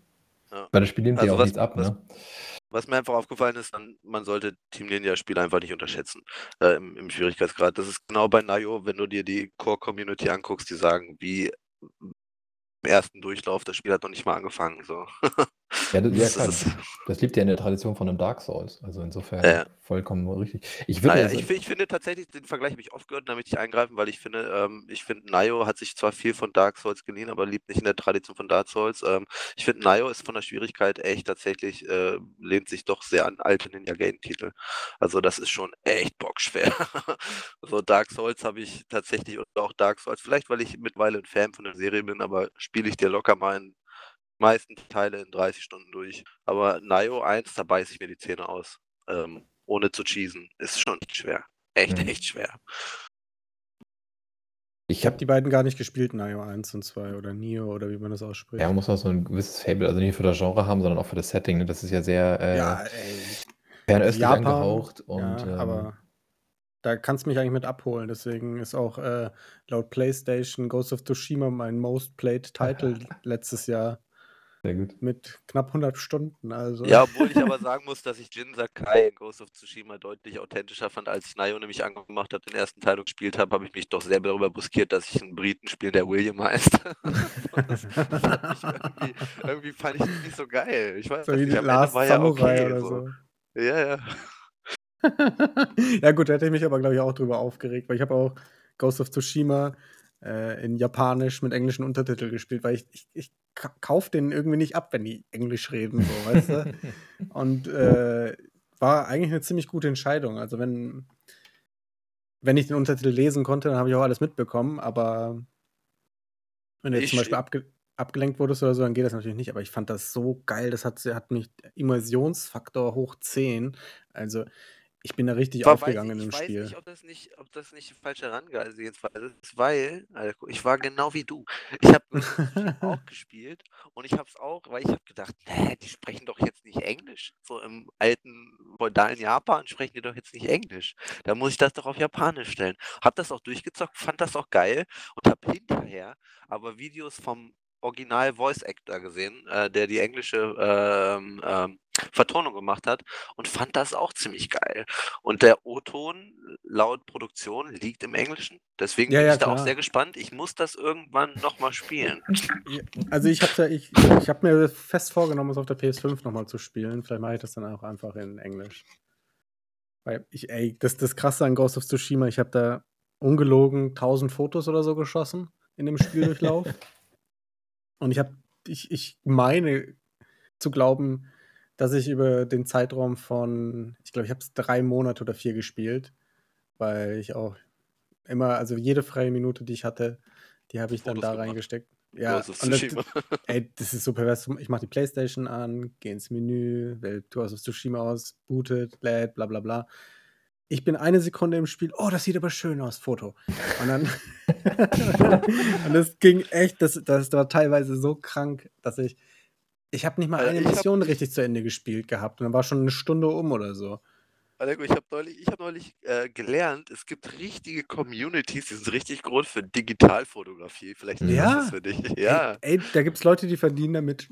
Ja. weil das Spiel nimmt dir ja Also, auch was nichts ab, was ne? was mir einfach aufgefallen ist, dann man sollte Team Ninja-Spiele einfach nicht unterschätzen, äh, im im Schwierigkeitsgrad. Das ist genau bei Nio, wenn du dir die Core-Community anguckst, die sagen, wie im ersten Durchlauf, das Spiel hat noch nicht mal angefangen, so. *laughs* Ja, d ja Das klar, das liegt ja in der Tradition von 'nem Dark Souls. Also, insofern Ja. vollkommen richtig. Ich würde ja, das ich fi ich finde tatsächlich, den Vergleich habe ich oft gehört, da möchte ich eingreifen, weil ich finde ähm, ich finde, Nio hat sich zwar viel von Dark Souls geliehen, aber lebt nicht in der Tradition von Dark Souls. Ähm, ich finde, Nio ist von der Schwierigkeit echt tatsächlich äh, lehnt sich doch sehr an alte Ninja-Gaiden-Titel. Also, das ist schon echt bockschwer. *laughs* So Dark Souls habe ich tatsächlich oder auch Dark Souls vielleicht, weil ich mittlerweile 'n Fan von der Serie bin, aber spiele ich dir locker mal in meisten Teile in 30 Stunden durch. Aber Nio 1, da beiße ich mir die Zähne aus, ähm, ohne zu cheesen. Ist schon schwer. Echt, Mhm. echt schwer. Ich habe die beiden gar nicht gespielt, Nio 1 und 2 oder Nio oder wie man das Ja, ausspricht. man muss auch so 'n gewisses Faible, also, nicht nur für das Genre haben, sondern auch für das Setting, ne? Das ist ja sehr, äh, Ja, ey. fernöstlich Japan, angehaucht und, ja, ähm aber da kannst mich eigentlich mit abholen. Deswegen ist auch, äh, laut PlayStation Ghost of Tsushima mein most played Title *laughs* letztes Jahr. Sehr gut. Mit knapp 100 Stunden, also. Ja, obwohl ich *laughs* aber sagen muss, dass ich Jin Sakai in Ghost of Tsushima deutlich authentischer fand, als ich Nio nämlich angemacht habe, den ersten Teil gespielt habe, habe ich mich doch sehr darüber brüskiert, dass ich 'n Briten spiele, der William heißt. *laughs* Das das hat mich irgendwie irgendwie fand ich das nicht so geil. Ich weiß So wie nicht, am Last war ja Samurai okay oder so. so. Ja, ja. *laughs* Ja gut, da hätte ich mich aber, glaube ich, auch drüber aufgeregt, weil ich habe auch Ghost of Tsushima, äh, in Japanisch mit englischen Untertitel gespielt, weil ich ich ich ka kaufe den irgendwie nicht ab, wenn die Englisch reden, so, weißt du? *laughs* Und, äh, war eigentlich 'ne ziemlich gute Entscheidung. Also, wenn wenn ich den Untertitel lesen konnte, dann habe ich auch alles mitbekommen, aber wenn du jetzt zum Ich Beispiel abge abgelenkt wurdest oder so, dann geht das natürlich nicht. Aber ich fand das so geil, das hat hat mich Immersionsfaktor hoch 10. Also, ich bin da richtig War aufgegangen ich in dem ich weiß Spiel. nicht, ob das nicht ob das nicht falsche Herangehensweise ist, weil guck, ich war genau wie du. Ich habe *laughs* auch gespielt und ich habe es auch weil ich habe gedacht: „Hä, die sprechen doch jetzt nicht Englisch. So im alten feudalen Japan sprechen die doch jetzt nicht Englisch. Da muss ich das doch auf Japanisch stellen.“ Habe das auch durchgezockt, fand das auch geil und habe hinterher aber Videos vom Original Voice Actor gesehen, äh, der die englische, ähm, ähm, Vertonung gemacht hat und fand das auch ziemlich geil. Und der O-Ton laut Produktion liegt im Englischen. Deswegen Ja, bin ja, ich da auch sehr klar. gespannt. Ich muss das irgendwann noch mal spielen. *laughs* Also, ich habe ich ich habe mir fest vorgenommen, es auf der PS5 noch mal zu spielen. Vielleicht mache ich das dann auch einfach in Englisch. Weil ich ey, das das Krasse an Ghost of Tsushima, ich habe da ungelogen 1000 Fotos oder so geschossen in dem *laughs* Spieldurchlauf. Und ich habe ich ich meine zu glauben, dass ich über den Zeitraum von ich glaube, ich habe es 3 Monate oder 4 gespielt, weil ich auch immer also jede freie Minute, die ich hatte, die habe ich dann da gemacht. reingesteckt. Ja, das *laughs* ey, das ist so pervers. Ich mache die Playstation an, gehe ins Menü, wähle Ghost of Tsushima aus, bootet, lädt, bla bla bla. Ich bin eine Sekunde im Spiel, oh, das sieht aber schön aus, Foto. Und dann *laughs* *laughs* und das ging echt, das das war teilweise so krank, dass ich ich habe nicht mal Äh, eine Mission ich richtig zu Ende gespielt gehabt und dann war schon 'ne Stunde um oder so. Alego, ich habe neulich ich habe neulich, äh, gelernt, es gibt richtige Communities, die sind richtig groß für Digitalfotografie. Vielleicht ist das Ja. für dich. *laughs* Ey Ja. ey, da gibt's Leute, die verdienen damit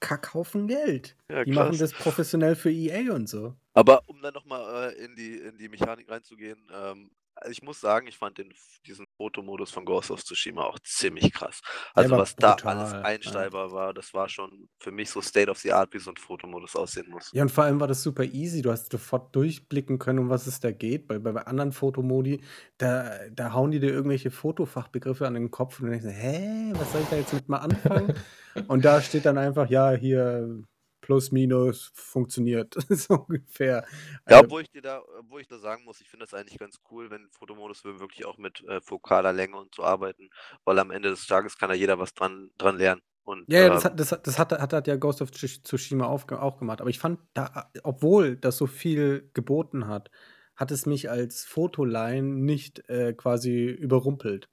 Kackhaufen Geld. Ja, Die machen das professionell für EA und so. Aber um dann noch mal, äh, in die in die Mechanik reinzugehen, ähm, also ich muss sagen, ich fand den diesen Fotomodus von Ghost of Tsushima auch ziemlich krass. Also, was da alles brutal, ja. war, das war schon für mich so State of the Art, wie so 'n Fotomodus aussehen muss. Ja, und vor allem war das super easy. Du hast sofort durchblicken können, um was es da geht. Bei bei anderen Fotomodi, da da hauen die dir irgendwelche Fotofachbegriffe an den Kopf und du denkst „Hä, was soll ich da jetzt mit mal anfangen?“ *laughs* Und da steht dann einfach: „Ja, hier plus minus funktioniert“, *laughs* so ungefähr. Ja, Also obwohl ich dir da obwohl ich da sagen muss, ich finde das eigentlich ganz cool, wenn Fotomodus wir wirklich auch mit, äh, fokaler Länge und so arbeiten, weil am Ende des Tages kann da jeder was dran dran lernen und, Ja, ja, das ähm hat das hat das hat hat hat ja Ghost of Tsush Tsushima aufge auch gemacht. Aber ich fand da obwohl das so viel geboten hat, hat es mich als Fotoleihen nicht, äh, quasi überrumpelt.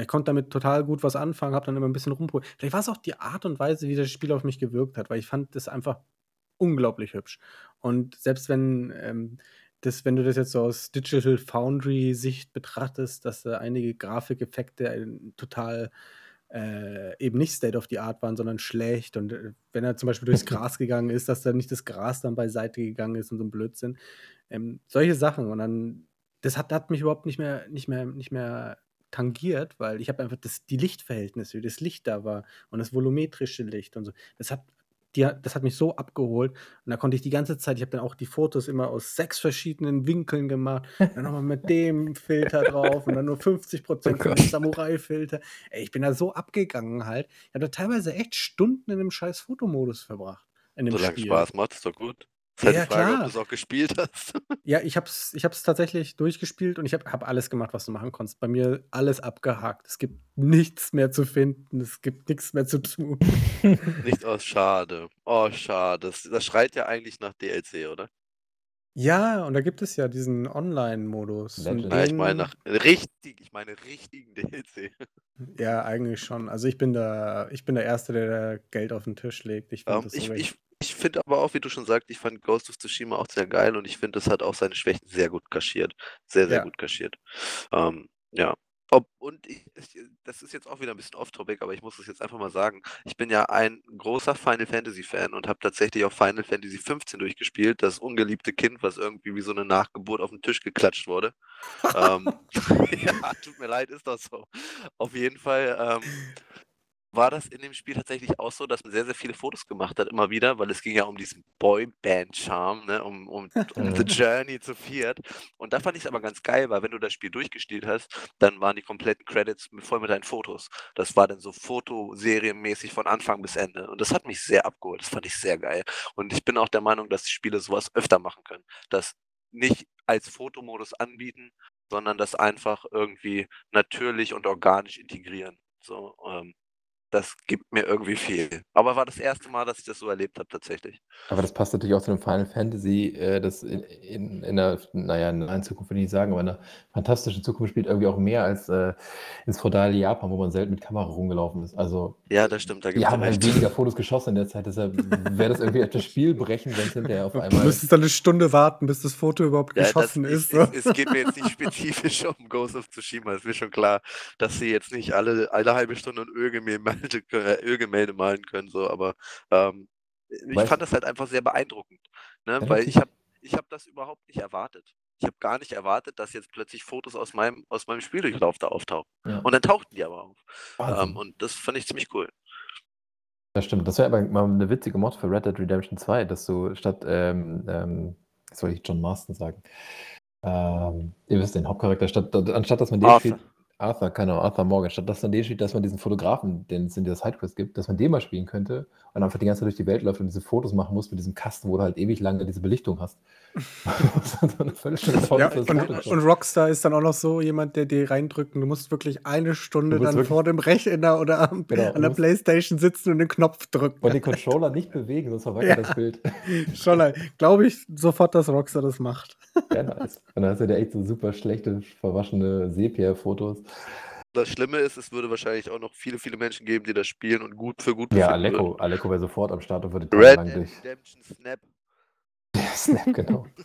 Ich konnte damit total gut was anfangen, habe dann immer 'n bisschen rumprob vielleicht war's auch die Art und Weise, wie das Spiel auf mich gewirkt hat, weil ich fand das einfach unglaublich hübsch. Und selbst wenn, ähm, das wenn du das jetzt so aus Digital Foundry Sicht betrachtest, dass da einige Grafikeffekte, äh, total, äh, eben nicht State of the Art waren, sondern schlecht und, äh, wenn er zum Beispiel durchs *laughs* Gras gegangen ist, dass da nicht das Gras dann beiseite gegangen ist und so 'n Blödsinn. Ähm, solche Sachen und dann das hat hat mich überhaupt nicht mehr nicht mehr nicht mehr tangiert, weil ich habe einfach das die Lichtverhältnisse, wie das Licht da war und das volumetrische Licht und so. Das hat die das hat mich so abgeholt und da konnte ich die ganze Zeit ich habe dann auch die Fotos immer aus 6 verschiedenen Winkeln gemacht, dann noch mal mit dem Filter drauf und dann nur 50 *laughs* Oh von dem Gott. Samurai-Filter. Ey, ich bin da so abgegangen halt. Ich habe da teilweise echt Stunden in dem scheiß Fotomodus verbracht in dem Solange Spiel. Spaß macht, ist doch gut. Ja, halt ja, die Frage, ob klar. du's auch gespielt *laughs* hast. Ja, ich habe es ich habe es tatsächlich durchgespielt und ich habe habe alles gemacht, was du machen konntest. Bei mir alles abgehakt. Es gibt nichts mehr zu finden. Es gibt nix mehr zu tun. *laughs* Nicht oh, schade. Oh, schade. Das das schreit ja eigentlich nach DLC, oder? Ja, und da gibt es ja diesen Online-Modus und. Nein, ich meine den nach richtig ich meine richtigen *laughs* DLC. Ja, eigentlich schon. Also, ich bin da ich bin der Erste, der da Geld auf 'n Tisch legt. Ich finde Ähm, das ich so ich ich finde aber auch, wie du schon sagst, ich fand Ghost of Tsushima auch sehr geil und ich finde, das hat auch seine Schwächen sehr gut kaschiert. Sehr, sehr Ja. gut kaschiert. Ähm, ja. Ob und ich das ist jetzt auch wieder 'n bisschen off topic, aber ich muss das jetzt einfach mal sagen. Ich bin ja ein großer Final Fantasy Fan und habe tatsächlich auch Final Fantasy 15 durchgespielt, das ungeliebte Kind, was irgendwie wie so 'ne Nachgeburt auf 'n Tisch geklatscht wurde. *laughs* Ähm, *laughs* ja, tut mir leid, ist doch so. Auf jeden Fall, ähm, war das in dem Spiel tatsächlich auch so, dass man sehr, sehr viele Fotos gemacht hat immer wieder, weil es ging ja um diesen Boyband-Charme, ne, um um um The. Journey zu viert. Und da fand ich's aber ganz geil, weil wenn du das Spiel durchgespielt hast, dann waren die kompletten Credits voll mit deinen Fotos. Das war dann so fotoserienmäßig von Anfang bis Ende. Und das hat mich sehr abgeholt. Das fand ich sehr geil. Und ich bin auch der Meinung, dass die Spiele so was öfter machen können. Das nicht als Fotomodus anbieten, sondern das einfach irgendwie natürlich und organisch integrieren. So, ähm, das gibt mir irgendwie viel. Aber war das 1. Mal, dass ich das so erlebt habe tatsächlich. Aber das passt natürlich auch zu 'nem Final Fantasy, äh, das in in in 'ner na ja, in nahen Zukunft würde ich nicht sagen, aber in 'ner fantastischen Zukunft spielt irgendwie auch mehr als, äh, ins feudale Japan, wo man selten mit Kamera rumgelaufen ist. Also, Ja, das stimmt, da die gibst du haben halt weniger Fotos geschossen in der Zeit, deshalb wäre das irgendwie das Spiel brechen, wenn's hinterher auf Du einmal müsstest dann 'ne Stunde warten, bis das Foto überhaupt Ja, das geschossen ich ist, es es geht mir jetzt nicht spezifisch *laughs* um Ghost of Tsushima. Ist mir schon klar, dass sie jetzt nicht alle alle halbe Stunde 'n Ölgemälde äh, *laughs* Ölgemälde malen können so, aber, ähm, ich Weißt fand das halt einfach sehr beeindruckend, ne, weil ich habe ich habe das überhaupt nicht erwartet. Ich habe gar nicht erwartet, dass jetzt plötzlich Fotos aus meinem aus meinem Spieldurchlauf da auftauchen. Ja. Und dann tauchten die aber auf. Ähm, und das fand ich ziemlich cool. Das stimmt. Das wäre aber mal 'ne witzige Mod für Red Dead Redemption 2, dass du statt, ähm ähm, wollte ich John Marston sagen. Ähm, ihr wisst den Hauptcharakter, statt, anstatt dass man den Arthur. spielt, Arthur, keine Ahnung, Arthur Morgan, statt dass man den spielt, dass man diesen Fotografen, den es in dieser Sidequest gibt, dass man den mal spielen könnte und einfach die ganze Zeit durch die Welt läuft und diese Fotos machen muss mit diesem Kasten, wo du halt ewig lange diese Belichtung hast. *laughs* so Ja, und, und Rockstar ist dann auch noch so jemand, der dir reindrückt und du musst wirklich eine Stunde dann wirklich- vor dem Rechner oder am, Genau, an der Playstation sitzen und den Knopf drücken. und den Controller nicht bewegen, sonst verwackelt Ja. das Bild. *laughs* Schon, glaube ich sofort, dass Rockstar das macht. Ja, nice. Und dann hast du da echt so super schlechte, verwaschene Sepia-Fotos. Das Schlimme ist, es würde wahrscheinlich auch noch viele, viele Menschen geben, die das spielen und gut für gut Ja, Aleko. Aleko wäre sofort am Start und würde Red. Redemption Snap. Snap, genau. *laughs*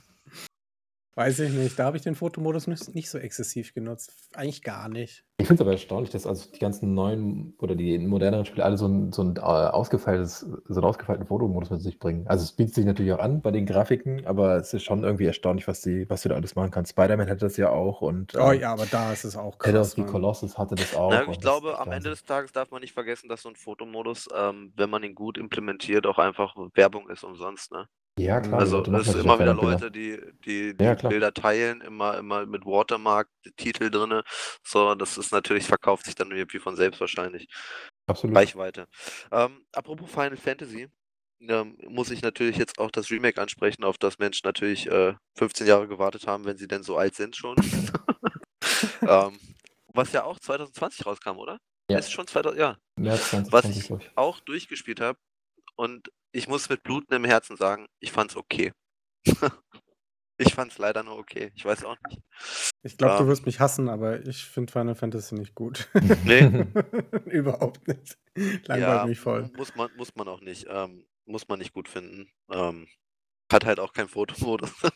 Weiß ich nicht. Da habe ich den Fotomodus nicht, so exzessiv genutzt. Eigentlich gar nicht. Ich finde es aber erstaunlich, dass also die ganzen neuen oder die moderneren Spiele alle so ein, so ein äh, ausgefeiltes, so einen ausgefeilten Fotomodus mit sich bringen. Also es bietet sich natürlich auch an bei den Grafiken, aber es ist schon irgendwie erstaunlich, was, die, was du da alles machen kannst. Spider-Man hätte das ja auch und Oh ähm, ja, aber da ist es auch Shadow of krass. the Mann. Colossus hatte das auch. Na, ich glaube, am Ende des Tages darf man nicht vergessen, dass so ein Fotomodus, ähm, wenn man ihn gut implementiert, auch einfach Werbung ist umsonst. Ne? Ja, klar. Also es sind immer wieder. Leute, die die, die Ja. Bilder teilen, immer, immer mit Watermark-Titel drinne. So, das ist natürlich, verkauft sich dann irgendwie von selbst wahrscheinlich. Absolut. Reichweite. Ähm, apropos Final Fantasy, ähm, muss ich natürlich jetzt auch das Remake ansprechen, auf das Menschen natürlich äh, 15 Jahre gewartet haben, wenn sie denn so alt sind schon. *laughs* ähm, was ja auch 2020 rauskam, oder? Ja. Ist schon 2000, ja. März Was 2020, ich glaube ich. auch durchgespielt habe und ich muss mit blutendem Herzen sagen, ich fand's okay. *laughs* ich fand's leider nur okay. Ich weiß auch nicht. Ich glaube, Ähm. du wirst mich hassen, aber ich finde Final Fantasy nicht gut. Nee, *laughs* Überhaupt nicht. Langweilt ja, mich voll. muss man, muss man auch nicht. Ähm, muss man nicht gut finden. Ähm, hat halt auch keinen Fotomodus. *laughs* *laughs* ja,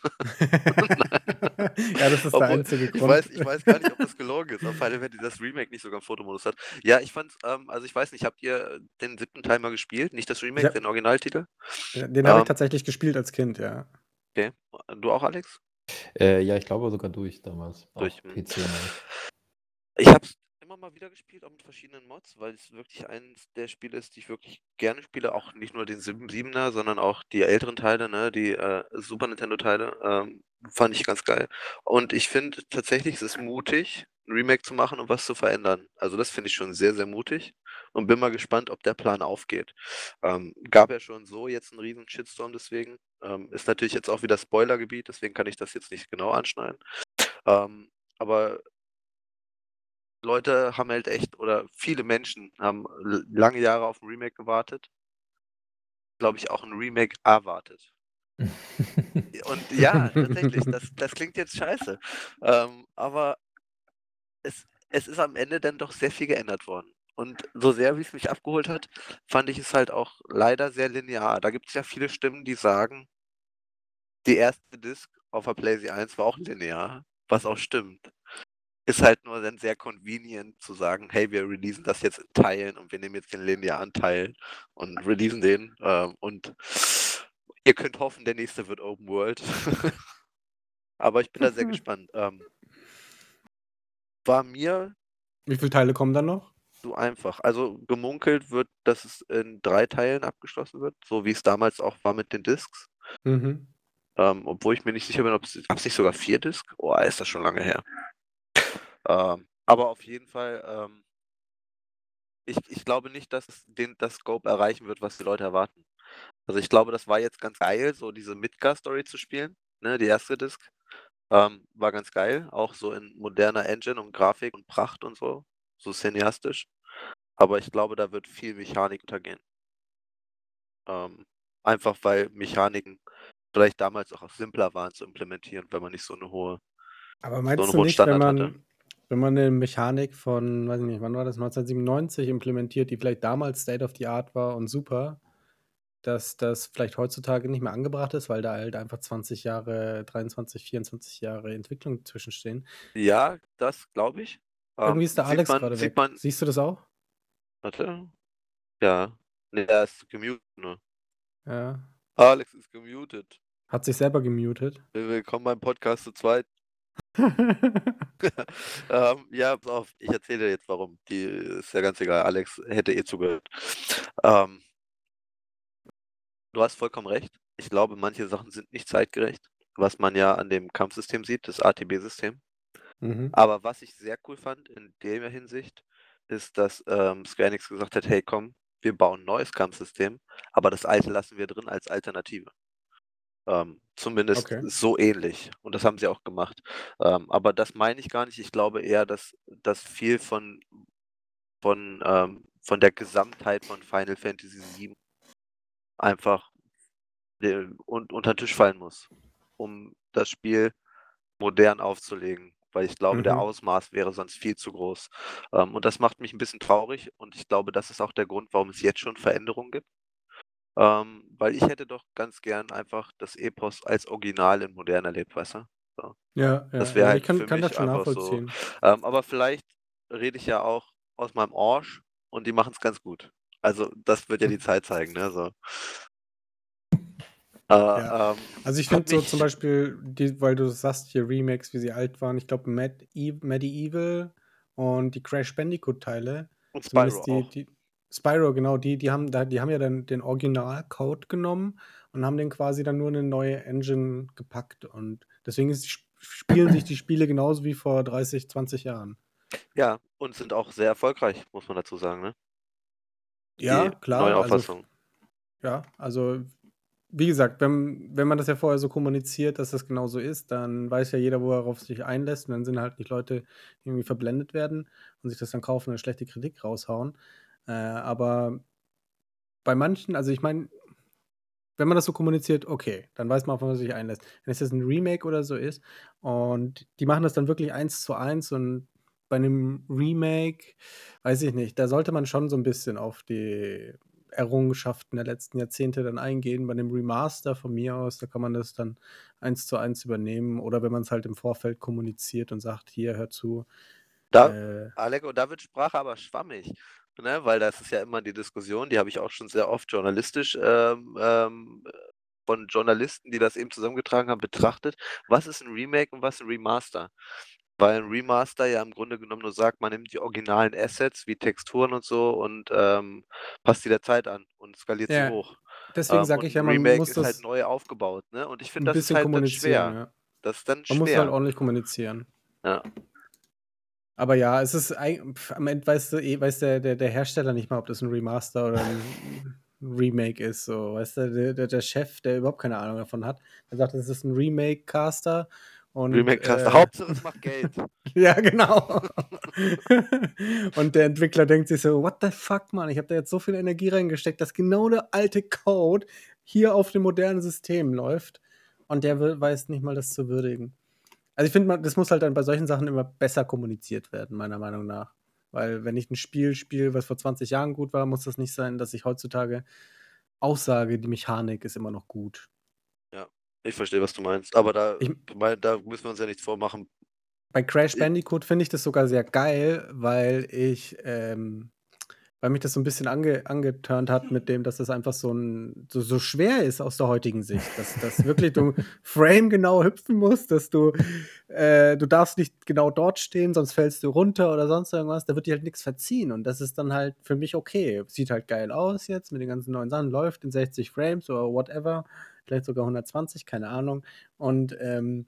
das ist Obwohl, der einzige ich Grund. weiß, ich weiß gar nicht, ob das gelogen ist, ob Final Fantasy das Remake nicht sogar einen Fotomodus hat. Ja, ich fand's, ähm, also ich weiß nicht, habt ihr den siebten Teil mal gespielt? Nicht das Remake, Ja. den Originaltitel? Den habe ich Ähm. tatsächlich gespielt als Kind, ja. Okay. Du auch, Alex? Äh, ja, ich glaube sogar durch damals. Durch, Auf hm. PC. Ich habe es immer mal wieder gespielt, auch mit verschiedenen Mods, weil es wirklich eines der Spiele ist, die ich wirklich gerne spiele. Auch nicht nur den 7er, sondern auch die älteren Teile, ne, die äh, Super Nintendo-Teile, ähm, fand ich ganz geil. Und ich finde tatsächlich, es ist mutig, ein Remake zu machen und was zu verändern. Also das finde ich schon sehr, sehr mutig und bin mal gespannt, ob der Plan aufgeht. Ähm, gab ja schon so jetzt einen riesen Shitstorm deswegen. Ähm, ist natürlich jetzt auch wieder Spoilergebiet, deswegen kann ich das jetzt nicht genau anschneiden. Ähm, aber Leute haben halt echt, oder viele Menschen haben lange Jahre auf ein Remake gewartet. Glaube ich, auch ein Remake erwartet. *laughs* Und ja, tatsächlich, das, das klingt jetzt scheiße. Ähm, aber es, es ist am Ende dann doch sehr viel geändert worden. Und so sehr, wie es mich abgeholt hat, fand ich es halt auch leider sehr linear. Da gibt es ja viele Stimmen, die sagen, die erste Disc auf der PlayStation 1 war auch linear, was auch stimmt. Ist halt nur dann sehr convenient zu sagen, hey, wir releasen das jetzt in Teilen und wir nehmen jetzt den linearen Teil und releasen den. Ähm, und ihr könnt hoffen, der nächste wird Open World. *laughs* Aber ich bin da sehr gespannt. Ähm, war mir Wie viele Teile kommen dann noch? so einfach. Also gemunkelt wird, dass es in drei Teilen abgeschlossen wird, so wie es damals auch war mit den Discs. Mhm. Ähm, obwohl ich mir nicht sicher bin, ob es nicht sogar vier Discs? Oh, ist das schon lange her. Ähm, aber auf jeden Fall, ähm, ich, ich glaube nicht, dass es den, das Scope erreichen wird, was die Leute erwarten. Also ich glaube, das war jetzt ganz geil, so diese Midgar-Story zu spielen, ne, die erste Disc. Ähm, war ganz geil, auch so in moderner Engine und Grafik und Pracht und so, so cineastisch. Aber ich glaube, da wird viel Mechanik untergehen. Ähm, einfach weil Mechaniken vielleicht damals auch simpler waren zu implementieren, weil man nicht so eine hohe Aber meinst einen du nicht, wenn Standard man, hatte. Wenn man eine Mechanik von, weiß ich nicht, wann war das, 1997 implementiert, die vielleicht damals State of the Art war und super, dass das vielleicht heutzutage nicht mehr angebracht ist, weil da halt einfach 20 Jahre, 23, 24 Jahre Entwicklung zwischenstehen? Ja, das glaube ich. Irgendwie Ähm, ist der sieht Alex man, gerade sieht weg. man, Siehst du das auch? warte. Ja. Ne, er ist gemutet. Ne? Ja. Alex ist gemutet. Hat sich selber gemutet. Willkommen beim Podcast zu zweit. *laughs* *laughs* ähm, ja, pass auf, ich erzähle dir jetzt warum. Die ist ja ganz egal. Alex hätte eh zugehört. Ähm, du hast vollkommen recht. Ich glaube, manche Sachen sind nicht zeitgerecht. was man ja an dem Kampfsystem sieht, das ATB-System. Mhm. Aber was ich sehr cool fand in der Hinsicht, ist, dass ähm, Enix gesagt hat, hey komm, wir bauen ein neues Kampfsystem, aber das alte lassen wir drin als Alternative. Ähm, zumindest Okay. so ähnlich. Und das haben sie auch gemacht. Ähm, aber das meine ich gar nicht. Ich glaube eher, dass, dass viel von, von, ähm, von der Gesamtheit von Final Fantasy VII einfach äh, un unter den Tisch fallen muss, um das Spiel modern aufzulegen. Weil ich glaube, der Mhm. Ausmaß wäre sonst viel zu groß. Ähm, und das macht mich ein bisschen traurig und ich glaube, das ist auch der Grund, warum es jetzt schon Veränderungen gibt. Ähm, weil ich hätte doch ganz gern einfach das Epos als Original in modern erlebt, weißt du? So. Ja, Das ja, wäre ja, halt ich kann, für kann das mich schon einfach so. nachvollziehen. Ähm, aber vielleicht rede ich ja auch aus meinem Arsch und die machen es ganz gut. Also das wird ja die Zeit zeigen, ne? So. Äh, Ja. ähm, Also ich finde so zum Beispiel, die, weil du sagst hier Remakes, wie sie alt waren, ich glaube Mad Medieval und die Crash Bandicoot-Teile, und Spyro die, die Spyro, genau, die, die haben da, die haben ja dann den Originalcode genommen und haben den quasi dann nur in eine neue Engine gepackt. Und deswegen ist, spielen sich die Spiele genauso wie vor 30, 20 Jahren. Ja, und sind auch sehr erfolgreich, muss man dazu sagen, ne? Ja, Die klar, neue also Auffassung. Ja, also wie gesagt, wenn, wenn man das ja vorher so kommuniziert, dass das genau so ist, dann weiß ja jeder, worauf sich einlässt und dann sind halt nicht Leute, die irgendwie verblendet werden und sich das dann kaufen und eine schlechte Kritik raushauen. Äh, aber bei manchen, also ich meine, wenn man das so kommuniziert, okay, dann weiß man, auf was man sich einlässt. Wenn es jetzt ein Remake oder so ist und die machen das dann wirklich eins zu eins und bei einem Remake, weiß ich nicht, da sollte man schon so ein bisschen auf die Errungenschaften der letzten Jahrzehnte dann eingehen. Bei dem Remaster von mir aus, da kann man das dann eins zu eins übernehmen oder wenn man es halt im Vorfeld kommuniziert und sagt, hier, hör zu. Da, Äh, Aleko, da wird Sprache aber schwammig, ne? Weil das ist ja immer die Diskussion, die habe ich auch schon sehr oft journalistisch ähm, ähm, von Journalisten, die das eben zusammengetragen haben, betrachtet. Was ist ein Remake und was ein Remaster? Weil ein Remaster ja im Grunde genommen nur sagt, man nimmt die originalen Assets wie Texturen und so und ähm, passt die der Zeit an und skaliert sie ja, hoch. deswegen Ähm, sage ich ja, ein man Remake muss ist halt neu aufgebaut, ne? Und ich finde, das ist halt dann schwer. ja. Das ist dann Man muss halt schwer. ordentlich kommunizieren. Ja. Aber ja, es ist pf, am Ende weiß, du, eh- weiß der, der, der Hersteller nicht mal, ob das ein Remaster oder ein Remake ist. So, weißt du, der, der, Chef, der überhaupt keine Ahnung davon hat, der sagt, das ist ein Remake-Caster und Remake-Caster. äh, Hauptsache, es macht Geld. *laughs* ja, genau. und der Entwickler denkt sich so, what the fuck, Mann, ich habe da jetzt so viel Energie reingesteckt, dass genau der alte Code hier auf dem modernen System läuft und der will, weiß nicht mal das zu würdigen. Also ich finde, das muss halt dann bei solchen Sachen immer besser kommuniziert werden, meiner Meinung nach. Weil wenn ich ein Spiel spiele, was vor 20 Jahren gut war, muss das nicht sein, dass ich heutzutage aussage, die Mechanik ist immer noch gut. Ja, ich verstehe, was du meinst. Aber da, Ich, weil, da müssen wir uns ja nichts vormachen. bei Crash Bandicoot finde ich das sogar sehr geil, weil ich, ähm, weil mich das so ein bisschen ange, angeturnt hat mit dem, dass das einfach so, ein, so, so schwer ist aus der heutigen Sicht. Dass, dass wirklich du *laughs* Frame genau hüpfen musst, dass du, äh, du darfst nicht genau dort stehen, sonst fällst du runter oder sonst irgendwas. Da wird dir halt nichts verziehen. Und das ist dann halt für mich okay. Sieht halt geil aus jetzt mit den ganzen neuen Sachen, läuft in 60 Frames oder whatever, vielleicht sogar 120, keine Ahnung. Und ähm,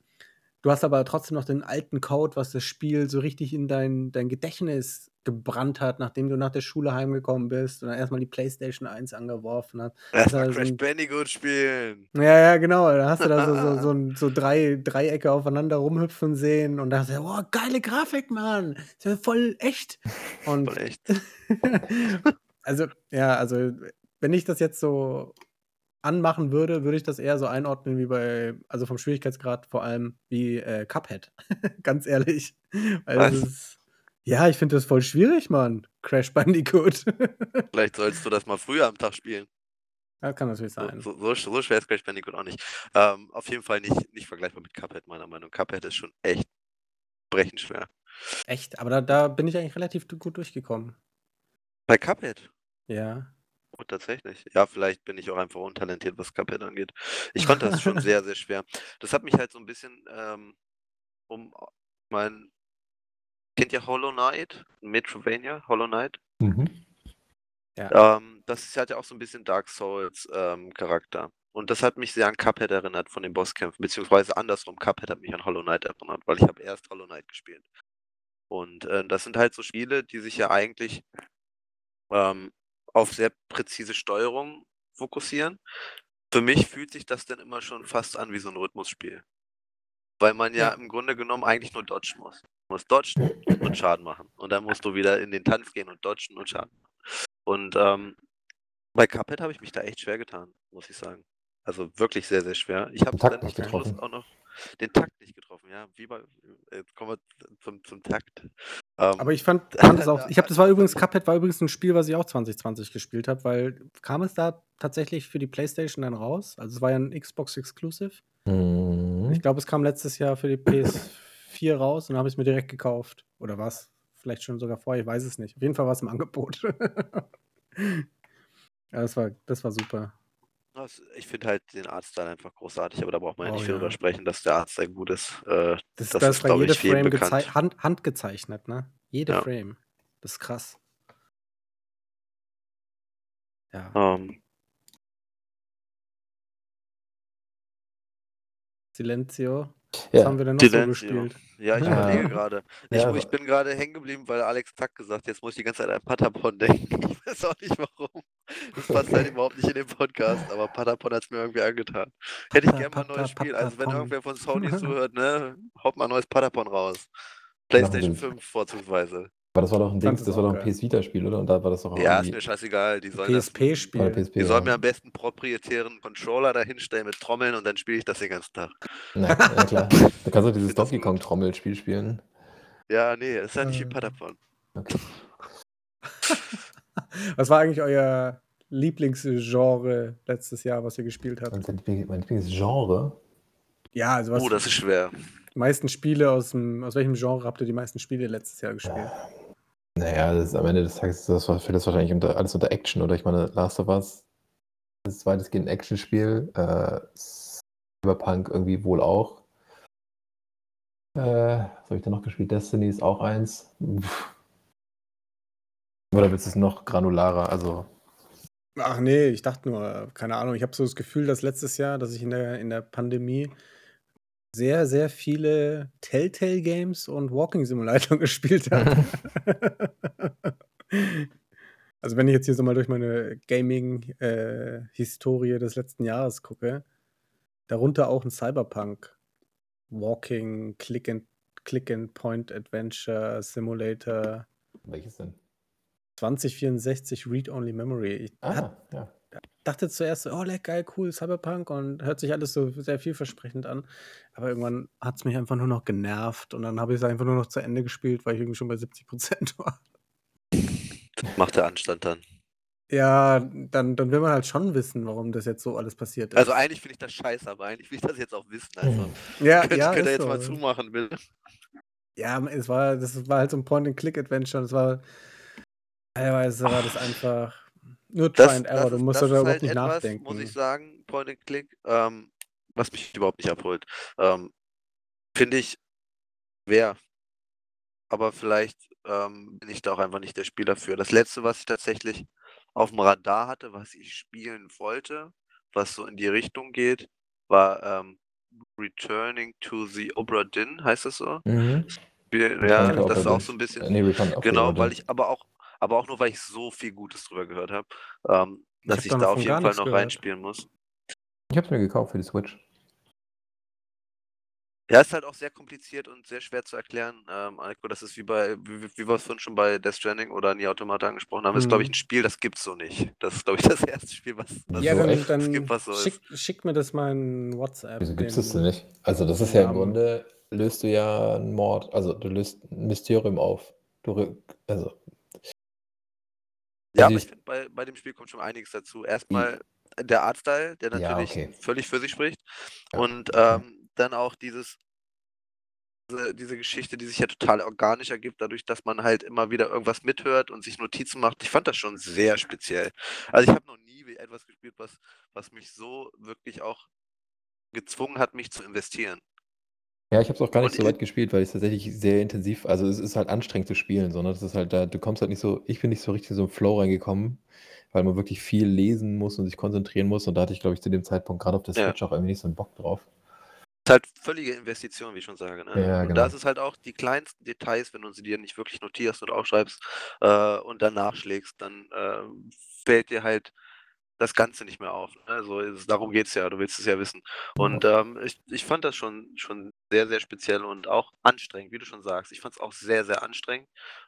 Du hast aber trotzdem noch den alten Code, was das Spiel so richtig in dein, dein Gedächtnis gebrannt hat, nachdem du nach der Schule heimgekommen bist und dann erstmal die PlayStation 1 angeworfen hast. Erstmal so Crash ein, Bandicoot spielen. ja, ja, genau. Da hast du da so, so, *laughs* so, so drei Dreiecke aufeinander rumhüpfen sehen und da hast du, wow, geile Grafik, Mann. Ist ja voll echt. *laughs* Voll Und echt. *laughs* also, ja, also, wenn ich das jetzt so anmachen würde, würde ich das eher so einordnen wie bei, also vom Schwierigkeitsgrad vor allem wie äh, Cuphead. Ganz ehrlich. Weil das Was? ist, ja, ich finde das voll schwierig, Mann. Crash Bandicoot. *laughs* Vielleicht sollst du das mal früher am Tag spielen. das kann natürlich So, sein. so, so, so schwer ist Crash Bandicoot auch nicht. Ähm, auf jeden Fall nicht, nicht vergleichbar mit Cuphead, meiner Meinung nach. Cuphead ist schon echt brechend schwer. Echt, aber da, da bin ich eigentlich relativ gut durchgekommen. Bei Cuphead? Ja. Oh, tatsächlich. Ja, vielleicht bin ich auch einfach untalentiert, was Cuphead angeht. Ich fand das schon *laughs* sehr, sehr schwer. Das hat mich halt so ein bisschen ähm, um mein. Kennt ihr Hollow Knight? Metrovania? Hollow Knight? Mhm. Ja. Ähm, das ist- hat ja auch so ein bisschen Dark Souls ähm, Charakter. Und das hat mich sehr an Cuphead erinnert von den Bosskämpfen, beziehungsweise andersrum, Cuphead hat mich an Hollow Knight erinnert, weil ich habe erst Hollow Knight gespielt. Und äh, das sind halt so Spiele, die sich ja eigentlich ähm, auf sehr präzise Steuerung fokussieren. Für mich fühlt sich das dann immer schon fast an wie so ein Rhythmusspiel. Weil man ja, Ja. im Grunde genommen eigentlich nur dodgen muss. Du musst dodgen und Schaden machen. Und dann musst du wieder in den Tanz gehen und dodgen und Schaden machen. Und ähm, bei Cuphead habe ich mich da echt schwer getan, muss ich sagen. Also wirklich sehr, sehr schwer. Ich habe Den Takt dann nicht getroffen. auch noch den Takt nicht getroffen, ja. Wie bei, jetzt kommen wir zum, zum Takt. Ähm, Aber ich fand, *laughs* fand es auch. Ich habe das war übrigens Cuphead war übrigens ein Spiel, was ich auch 2020 gespielt habe, weil kam es da tatsächlich für die PlayStation dann raus? Also es war ja ein Xbox Exclusive. Mhm. Ich glaube, es kam letztes Jahr für die PS4 raus und habe ich es mir direkt gekauft. Oder was? Vielleicht schon sogar vorher, ich weiß es nicht. Auf jeden Fall war es im Angebot. *laughs* ja, das war, das war super. das- ich finde halt den Artstyle einfach großartig, aber da braucht man ja Oh, nicht viel ja. drüber sprechen, dass der Artstyle gut ist. Äh, Das, Das da ist, ist bei glaub jede ich, Frame bekannt. hand, handgezeichnet, ne? Jede Ja. Frame. Das ist krass. Ja. ähm, Silenzio. Was Ja. haben wir denn noch so Silenzio. gespielt? Ja, ich Ja. überlege gerade. Ich, Ja, ich bin gerade hängen geblieben, weil Alex Zack gesagt hat, jetzt muss ich die ganze Zeit an Patapon *laughs* denken. Ich weiß auch nicht warum. Das passt halt überhaupt nicht in den Podcast, aber Patapon hat es mir irgendwie angetan. Hätte ich gerne mal ein Pata, neues Spiel. Also wenn irgendwer von Sony *laughs* zuhört, ne, haut mal ein neues Patapon raus. PlayStation wir. 5 vorzugsweise. Aber das war doch ein Dings, es das war doch ein geil. PS Vita-Spiel, oder? Und da war das doch auch Ja, ist mir scheißegal. Die sollen das, PSP-Spiel. PSP, die sollen mir ja. am besten proprietären Controller dahinstellen mit Trommeln und dann spiele ich das den ganzen Tag. Na, ja, *laughs* klar. Da kannst du dieses das Donkey gut. Kong-Trommelspiel spielen. Ja, nee, ist ja nicht wie Äh. Patapon. Okay. *laughs* Was war eigentlich euer Lieblingsgenre letztes Jahr, was ihr gespielt habt? Mein mein Lieblingsgenre. Ja, also was Oh, das ist schwer. die meisten Spiele aus dem, aus welchem Genre habt ihr die meisten Spiele letztes Jahr gespielt? Naja, das ist am Ende des Tages das fällt das wahrscheinlich unter, alles unter Action, oder? Ich meine, Last of Us ist weitestgehend ein Actionspiel. Äh, Cyberpunk irgendwie wohl auch. Äh, was habe ich da noch gespielt? Destiny ist auch eins. Pff. Oder willst du es noch granularer? Also, Ach nee, ich dachte nur, keine Ahnung, ich habe so das Gefühl, dass letztes Jahr, dass ich in der, in der Pandemie sehr, sehr viele Telltale-Games und Walking Simulator *laughs* gespielt habe. *laughs* also wenn ich jetzt hier so mal durch meine Gaming-Historie des letzten Jahres gucke, darunter auch ein Cyberpunk. Walking, Click and, Click and Point Adventure Simulator welches denn? 2064 Read-Only Memory. Ich hat, Ah, ja. Dachte zuerst, oh, leck, geil, cool, Cyberpunk und hört sich alles so sehr vielversprechend an. Aber irgendwann hat es mich einfach nur noch genervt und dann habe ich es einfach nur noch zu Ende gespielt, weil ich irgendwie schon bei 70 Prozent *laughs* war. Macht der Anstand dann. Ja, dann, dann will man halt schon wissen, warum das jetzt so alles passiert ist. Also eigentlich finde ich das scheiße, aber eigentlich will ich das jetzt auch wissen. Also ja, könnt, ja, könnt ihr jetzt so. mal zumachen, bitte. Ja, es war, das war halt so ein Point-and-Click-Adventure. Das war, teilweise war das einfach nur Try Das, and Error. Du ist, musst das da ist überhaupt halt nicht etwas, nachdenken. muss ich sagen, Point and Click, ähm, was mich überhaupt nicht abholt. Ähm, finde ich schwer. Aber vielleicht ähm, bin ich da auch einfach nicht der Spieler für. Das letzte, was ich tatsächlich auf dem Radar hatte, was ich spielen wollte, was so in die Richtung geht, war ähm, Returning to the Obra Dinn, heißt das so? Mhm. Spiel, ja, das ist auch so ein bisschen. Äh, Nee, Genau, weil ich aber auch, aber auch nur, weil ich so viel Gutes drüber gehört habe, ähm, Ich dass hab ich da auf jeden Fall noch gehört. reinspielen muss. Ich habe es mir gekauft für die Switch. Ja, ist halt auch sehr kompliziert und sehr schwer zu erklären. Ähm, das ist wie bei, wie, wie wir es vorhin schon bei Death Stranding oder Nie Automata angesprochen haben, ist, glaube ich, Mhm. ein Spiel, das gibt's so nicht. Das ist, glaube ich, das *laughs* erste Spiel, was, was Ja, So dann, dann gibt, was so schick, ist. schick mir das mal in WhatsApp. Wieso gibt es das den- denn nicht? Also, das ist ja im Namen. Grunde, löst du ja einen Mord, also du löst ein Mysterium auf. Du also, Ja, Also aber ich- ich finde, bei, bei dem Spiel kommt schon einiges dazu. Erstmal der Artstyle, der Ja, natürlich okay. völlig für sich spricht. Ja, Und ähm, dann auch dieses, diese, diese Geschichte, die sich ja total organisch ergibt, dadurch, dass man halt immer wieder irgendwas mithört und sich Notizen macht. Ich fand das schon sehr speziell. Also ich habe noch nie wie- etwas gespielt, was, was mich so wirklich auch gezwungen hat, mich zu investieren. Ja, ich habe es auch gar nicht Und so weit gespielt, weil ich's tatsächlich sehr intensiv also, es ist halt anstrengend zu spielen, so, ne? Das ist halt da du kommst halt nicht so ich bin nicht so richtig in so 'n Flow reingekommen, weil man wirklich viel lesen muss und sich konzentrieren muss und da hatte ich, glaube ich, zu dem Zeitpunkt grad auf der Ja. Switch auch irgendwie nicht so 'n Bock drauf. Ist halt völlige Investition, wie ich schon sage, ne? Ja, Und da genau. ist es halt auch die kleinsten Details, wenn du sie dir nicht wirklich notierst oder aufschreibst, äh, und dann nachschlägst, dann, ähm, fällt dir halt das Ganze nicht mehr auf, ne? So ist darum geht's ja, du willst es ja wissen. Und, ähm, ich ich fand das schon schon sehr, sehr speziell und auch anstrengend, wie du schon sagst. Ich fand's auch sehr, sehr anstrengend.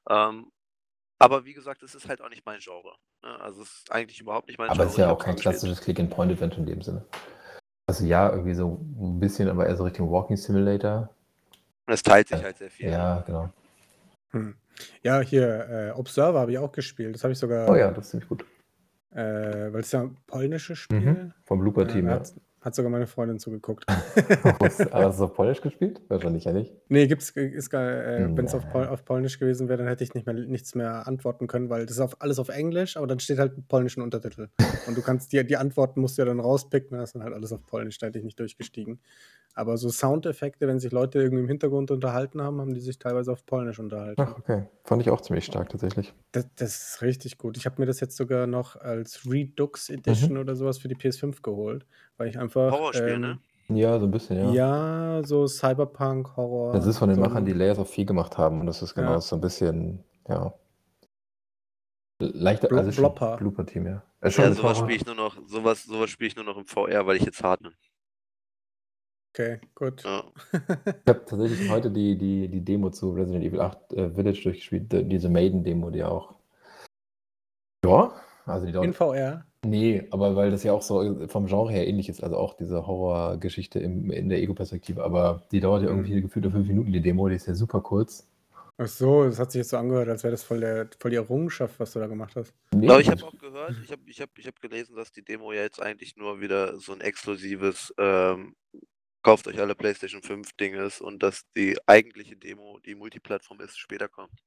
Ähm, aber wie gesagt, es ist halt auch nicht mein Genre, ne? Also, es ist eigentlich überhaupt nicht mein Aber es Genre. ist ja auch kein klassisches Click-and-Point-Adventure in dem Sinne. Also, ja, irgendwie so 'n bisschen, aber eher so Richtung Walking Simulator. Es teilt sich Ja. halt sehr viel? Ja, genau. Hm. Ja, hier, äh, Observer habe ich auch gespielt. Das habe ich Oh sogar ja, das ist ziemlich gut. Äh, weil es ja 'n polnisches Mhm. Spiel. Vom Ja, Blooper-Team, da ja. Hat sogar meine Freundin zugeguckt. *laughs* Hast du's auf Polnisch gespielt? Wahrscheinlich ja nicht. Ne, gibt's ist gar äh, wenn's auf Pol auf Polnisch gewesen wäre, dann hätte ich nicht mehr nichts mehr antworten können, weil das ist auf alles auf Englisch, aber dann steht halt 'n polnischen Untertitel. *laughs* Und du kannst dir die Antworten musst du ja dann rauspicken, das ist dann halt alles auf Polnisch, da hätte ich nicht durchgestiegen. Aber so Soundeffekte, wenn sich Leute irgendwie im Hintergrund unterhalten haben, haben die sich teilweise auf Polnisch unterhalten. Ach, okay. Fand ich auch ziemlich stark tatsächlich. Da das ist richtig gut. Ich habe mir das jetzt sogar noch als Redux Edition Mhm. oder so was für die PS5 geholt, weil ich einfach, Horrorspiel, ne? ähm Ja, so 'n bisschen, ja. Ja, so Cyberpunk, Horror, Das ist von den so Machern, die Layers of Fear gemacht haben und das ist genau Ja. so 'n bisschen, ja leichter Blo also Blopper. Blooper-Team, ja. Schon Ja, mit so was Horror. spiele ich nur noch so was so was spiele ich nur noch im VR, weil ich jetzt hart bin. Okay, gut. Ja. *laughs* Ich habe tatsächlich heute die die die Demo zu Resident Evil 8, äh, Village durchgespielt, diese Maiden-Demo, die auch ja, also die In dauert VR? Ne, aber weil das ja auch so, äh, vom Genre her ähnlich ist, also auch diese Horrorgeschichte im in der Ego-Perspektive, aber die dauert ja Mhm. irgendwie gefühlt nur 5 Minuten, die Demo, die ist ja super kurz. Ach so, das hat sich jetzt so angehört, als wäre das voll der voll die Errungenschaft, was du da gemacht hast. Ne, Aber ich habe auch gehört ich habe ich habe ich habe gelesen, dass die Demo ja jetzt eigentlich nur wieder so 'n exklusives, ähm, kauft euch alle PlayStation 5 Ding ist und dass die eigentliche Demo, die Multiplattform ist, später kommt.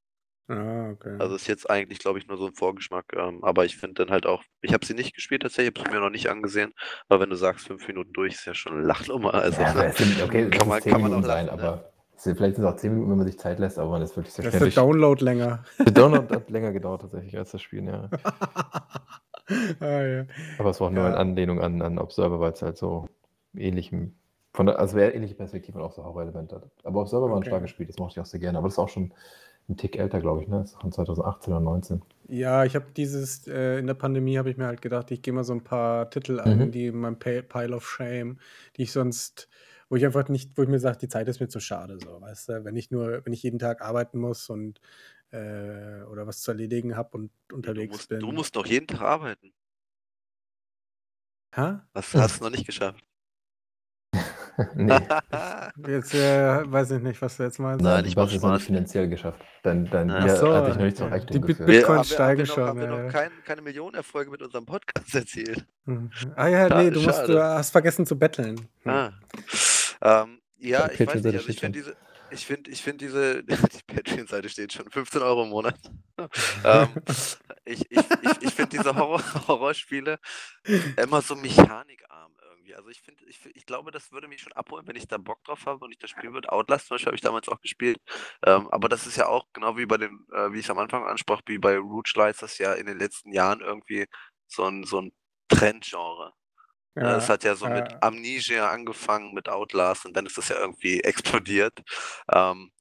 Ah, okay. Also, ist jetzt eigentlich, glaube ich, nur so 'n Vorgeschmack, ähm, aber ich finde dann halt auch ich habe sie nicht gespielt tatsächlich, habe sie mir noch nicht angesehen, aber wenn du sagst 5 Minuten durch, ist ja schon 'ne Lachnummer. Also, Ja, es sind okay, kann es man 10 kann man auch Minuten sein, lachen, ne? aber es sind vielleicht sind's auch 10 Minuten, wenn man sich Zeit lässt, aber man ist wirklich sehr Da schnell ist der Download länger. Der Download hat länger gedauert tatsächlich als das Spielen, ja. *laughs* Ah, ja. Aber es war auch nur in Ja. Anlehnung an an Observer, weil's halt so ähnlichem von der also eher ähnliche Perspektive und auch so Horror-Elemente hat. Aber Observer war 'n Okay. starkes Spiel, das mochte ich auch sehr gerne, aber das ist auch schon 'n Tick älter, glaube ich, ne? Das ist von 2018 oder 19. Ja, ich habe dieses äh, in der Pandemie habe ich mir halt gedacht, ich gehe mal so 'n paar Titel an, Mhm. die in meinem Pile of Shame, die ich sonst wo ich einfach nicht wo ich mir sage, die Zeit ist mir zu schade so, weißt du? Wenn ich nur wenn ich jeden Tag arbeiten muss und, äh oder was zu erledigen habe und Du unterwegs musst du bin. musst noch jeden Tag arbeiten. Hä? Hast hast du noch nicht geschafft. *laughs* Ne. Jetzt, äh, weiß ich nicht, was du jetzt meinst. Nein, ich mache es noch nicht finanziell geschafft. Dein dein Ja. So, hat dich noch nicht ja. Reichtum Die Bit geführt. Wir Bitcoins haben wir haben steigen wir noch schon, haben wir ja, noch ja. kein keine Millionenerfolge mit unserem Podcast erzielt. Mhm. Ah ja, Schade, du musst du hast vergessen zu betteln. Hm. Ah. Ähm, ja, ich weiß nicht, also ich finde schon. diese ich finde ich finde diese *laughs* die Patreon-Seite steht schon, 15 € im Monat. *laughs* Ähm, ich ich ich ich finde diese Horror Horrorspiele immer so mechanikarm irgendwie. Also, ich finde ich ich glaube, das würde mich schon abholen, wenn ich da Bock drauf habe und ich das spielen würde. Outlast zum Beispiel habe ich damals auch gespielt. Ähm, aber das ist ja auch genau wie bei den äh, wie ich's am Anfang ansprach, wie bei Roguelite ist das ja in den letzten Jahren irgendwie so 'n so 'n Trendgenre. Es Ja, hat ja so mit ja. Amnesia angefangen, mit Outlast und dann ist das ja irgendwie *laughs* explodiert. Ähm,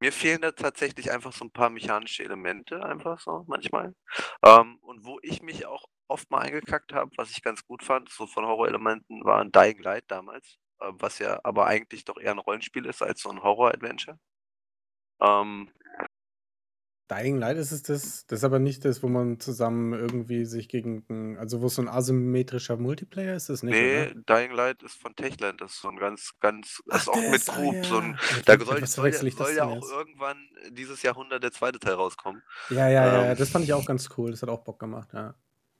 mir fehlen da tatsächlich einfach so 'n paar mechanische Elemente einfach so manchmal. Ähm, und wo ich mich auch oft mal eingekackt habe, was ich ganz gut fand, so von Horrorelementen, war 'n Dying Light damals, äh, was ja aber eigentlich doch eher 'n Rollenspiel ist als so 'n Horror-Adventure. Ähm Dying Light ist es das? Das ist aber nicht das, wo man zusammen irgendwie sich gegen also, wo es so 'n asymmetrischer Multiplayer ist das nicht, oder? Ne, Dying Light ist von Techland. Das ist so 'n ganz ganz Ach, ist auch mit das, ah Grub, so 'n ja. da soll was soll ja ich das soll ja auch irgendwann dieses Jahrhundert der 2. Teil rauskommen. Ja, ja, ja, ja, Ähm das fand ich auch ganz cool. Das hat auch Bock gemacht, ja.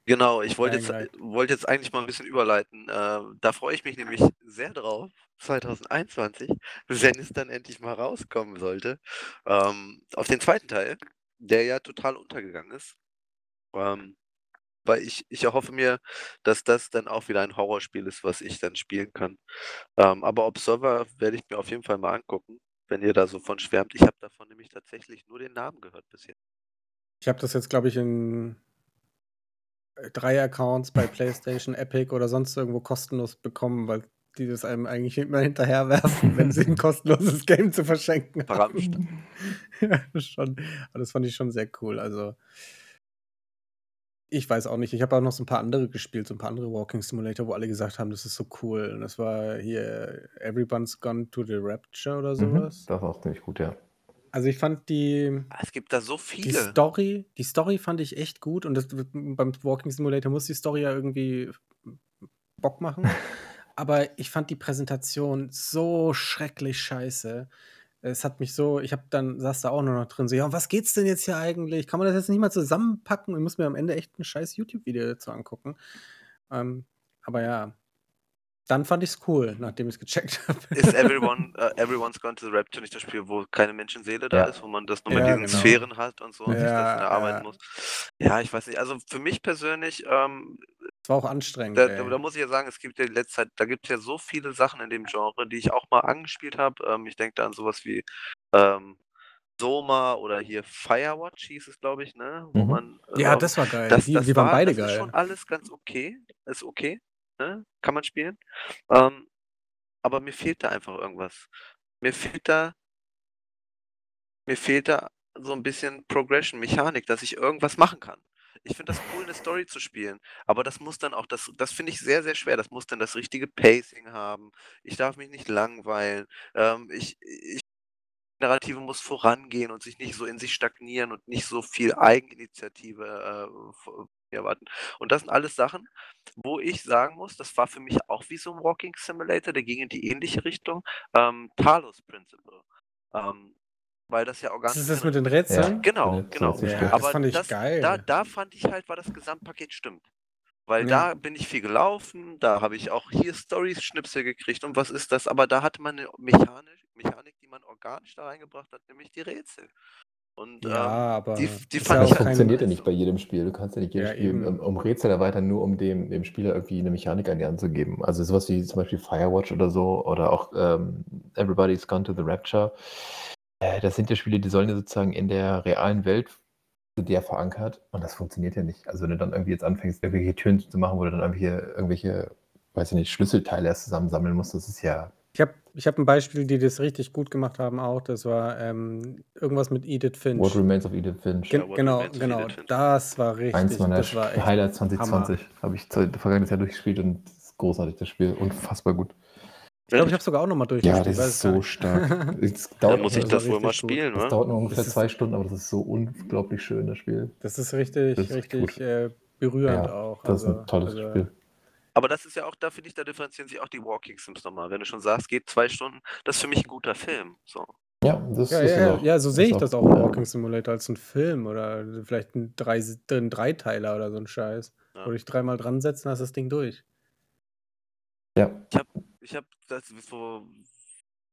Genau, ich wollte jetzt wollte jetzt eigentlich mal 'n bisschen überleiten. Äh, da freue ich mich nämlich sehr drauf, 2021, wenn es dann endlich mal rauskommen sollte, ähm, auf den 2. Teil, der ja total untergegangen ist. Ähm weil ich ich erhoffe mir, dass das dann auch wieder ein Horrorspiel ist, was ich dann spielen kann. Ähm, aber Observer werde ich mir auf jeden Fall mal angucken, wenn ihr da so von schwärmt. Ich habe davon nämlich tatsächlich nur den Namen gehört bisher. Ich habe das jetzt, glaube ich, in drei Accounts bei PlayStation, Epic oder sonst irgendwo kostenlos bekommen, weil die das einem eigentlich immer hinterherwerfen, wenn sie ein *laughs* kostenloses Game zu verschenken haben. *laughs* ja, das schon. Aber das fand ich schon sehr cool. Also ich weiß auch nicht. Ich habe auch noch so ein paar andere gespielt, so ein paar andere Walking Simulator, wo alle gesagt haben, das ist so cool. Und das war hier Everyone's Gone to the Rapture oder Mhm. sowas. Das war auch ziemlich gut, ja. Also ich fand die, Ah, es gibt da so die viele. Story, die Story fand ich echt gut. Und das, beim Walking Simulator muss die Story ja irgendwie Bock machen. *laughs* Aber ich fand die Präsentation so schrecklich scheiße. Es hat mich so, ich habe dann, saß da auch nur noch drin, so, ja, um was geht's denn jetzt hier eigentlich? Kann man das jetzt nicht mal zusammenpacken? Ich muss mir am Ende echt ein scheiß YouTube-Video dazu angucken. Ähm, aber ja, dann fand ich's cool, nachdem ich's gecheckt *laughs* habe. Ist Everyone, äh, Everyone's Gone to the Rapture nicht das Spiel, wo keine Menschenseele da Ja. ist, wo man das nur mit Ja, diesen genau. Sphären hat und so und sich das Ja, erarbeiten ja. muss? Ja, ich weiß nicht. Also für mich persönlich, ähm, Es war auch anstrengend, da, da, muss ich ja sagen, es gibt ja die letzte Zeit, da gibt es ja so viele Sachen in dem Genre, die ich auch mal angespielt habe. Ähm, ich denke da an sowas wie ähm, Soma oder hier Firewatch hieß es, glaube ich, ne? Wo Mhm. man, Ja, ähm, das war geil. das, Die, das die waren war, beide das ist geil. schon alles ganz okay, ist okay, ne? Kann man spielen. Ähm, aber mir fehlt da einfach irgendwas. Mir fehlt da, mir fehlt da so ein bisschen Progression-Mechanik, dass ich irgendwas machen kann. Ich finde das cool, eine Story zu spielen, aber das muss dann auch, das, das finde ich sehr, sehr schwer. Das muss dann das richtige Pacing haben. Ich darf mich nicht langweilen. Ähm, ich, ich, die Narrative muss vorangehen und sich nicht so in sich stagnieren und nicht so viel Eigeninitiative äh, erwarten. Und das sind alles Sachen, wo ich sagen muss, das war für mich auch wie so ein Walking Simulator, der ging in die ähnliche Richtung. Ähm, Talos Principle. Ähm, weil das ja auch Das ganz ist das mit den Rätseln? Genau, so genau. Ja, Spiel. das Aber fand ich das, geil. da, da fand ich halt, war das Gesamtpaket stimmt. Weil Ja. da bin ich viel gelaufen, da habe ich auch hier Stories-Schnipsel gekriegt und was ist das? Aber da hatte man eine Mechanik, Mechanik, die man organisch da reingebracht hat, nämlich die Rätsel. Und Ja, ähm, aber die, die ist fand ja Das halt funktioniert ja nicht bei jedem Spiel. Du kannst ja nicht jedes Ja, Spiel um, um Rätsel erweitern, nur um dem, dem Spieler irgendwie eine Mechanik an die Hand zu geben. Also sowas wie zum Beispiel Firewatch oder so oder auch ähm, Everybody's Gone to the Rapture. Äh, das sind ja Spiele, die sollen ja sozusagen in der realen Welt zu der verankert und das funktioniert ja nicht. Also wenn du dann irgendwie jetzt anfängst, irgendwelche Türen zu machen, wo du dann irgendwelche, irgendwelche, weiß ich nicht, Schlüsselteile erst zusammensammeln musst, das ist ja Ich habe ich hab ein Beispiel, die das richtig gut gemacht haben auch. Das war ähm, irgendwas mit Edith Finch. What Remains of Edith Finch. Gen Ja, genau, genau. Das war richtig. Eins meiner das war echt Highlights Hammer. 2020 habe ich vergangenes Jahr durchgespielt und es ist großartig, das Spiel. Unfassbar gut. Ich glaube, ich habe sogar auch nochmal Ja, durchgespielt. das weiß ist es so stark. *laughs* Es Da dauert, muss ich das das wohl mal richtig gut. spielen, das ne? dauert nur ungefähr Das ist- zwei Stunden, aber das ist so unglaublich schön, das Spiel. Das ist richtig, Das ist richtig gut. äh, berührend Ja, auch. Das ist Also, ein tolles also, Spiel. Aber das ist ja auch, da finde ich, da differenzieren sich auch die Walking Sims nochmal. Wenn du schon sagst, geht zwei Stunden, das ist für mich ein guter Film. So. Ja, das Ja, ist ja, ja, auch. ja, so sehe ich das auch im ja. Walking Simulator als ein Film oder vielleicht ein, drei, ein Dreiteiler oder so ein Scheiß. Ja. Wo du dich dreimal dran setzt, dann hast das Ding durch. Ja, Ich habe das so,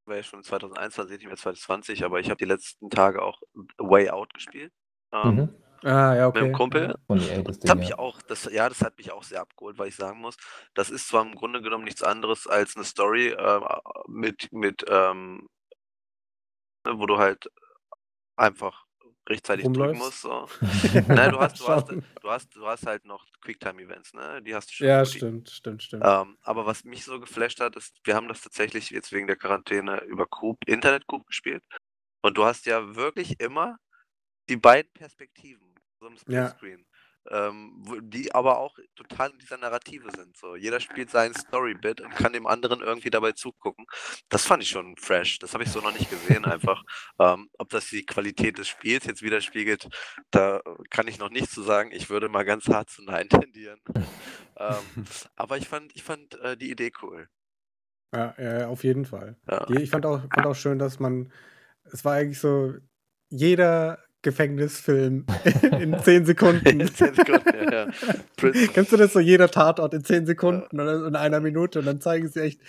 war ja schon 2021, nicht mehr 2020, aber ich habe die letzten Tage auch Way Out gespielt. Ähm, mhm. Ah, ja, Mit okay. dem Kumpel. Von EA das Das hat mich ja. auch, das, ja, das hat mich auch sehr abgeholt, weil ich sagen muss, das ist zwar im Grunde genommen nichts anderes als eine Story äh, mit, mit ähm, ne, wo du halt einfach rechtzeitig drücken Rumläufst? musst. So. *laughs* Nein, du hast, du, hast, du, hast, du hast halt noch Quicktime-Events, ne? Die hast du schon. Ja, die- stimmt, stimmt, stimmt. Ähm, aber was mich so geflasht hat, ist, wir haben das tatsächlich jetzt wegen der Quarantäne über Coop, Internet Coop gespielt. Und du hast ja wirklich immer die beiden Perspektiven, so Ja. Splitscreen, ähm, wo- die aber auch total in dieser Narrative sind. So, jeder spielt seinen Storybit und kann dem anderen irgendwie dabei zugucken. Das fand ich schon fresh. Das habe ich so noch nicht gesehen einfach. *laughs* Ähm, ob das die Qualität des Spiels jetzt widerspiegelt, da kann ich noch nichts zu sagen. Ich würde mal ganz hart zu Nein *laughs* tendieren. ähm, *laughs* aber ich fand, ich fand äh, die Idee cool. Ja, ja, auf jeden Fall. Ja. Ich fand auch, fand auch schön, dass man, es war eigentlich so, jeder Gefängnisfilm *laughs* in 10 Sekunden. In 10 Sekunden, ja, ja. Kennst du das so, jeder Tatort in 10 Sekunden oder in einer Minute und dann zeigen sie echt,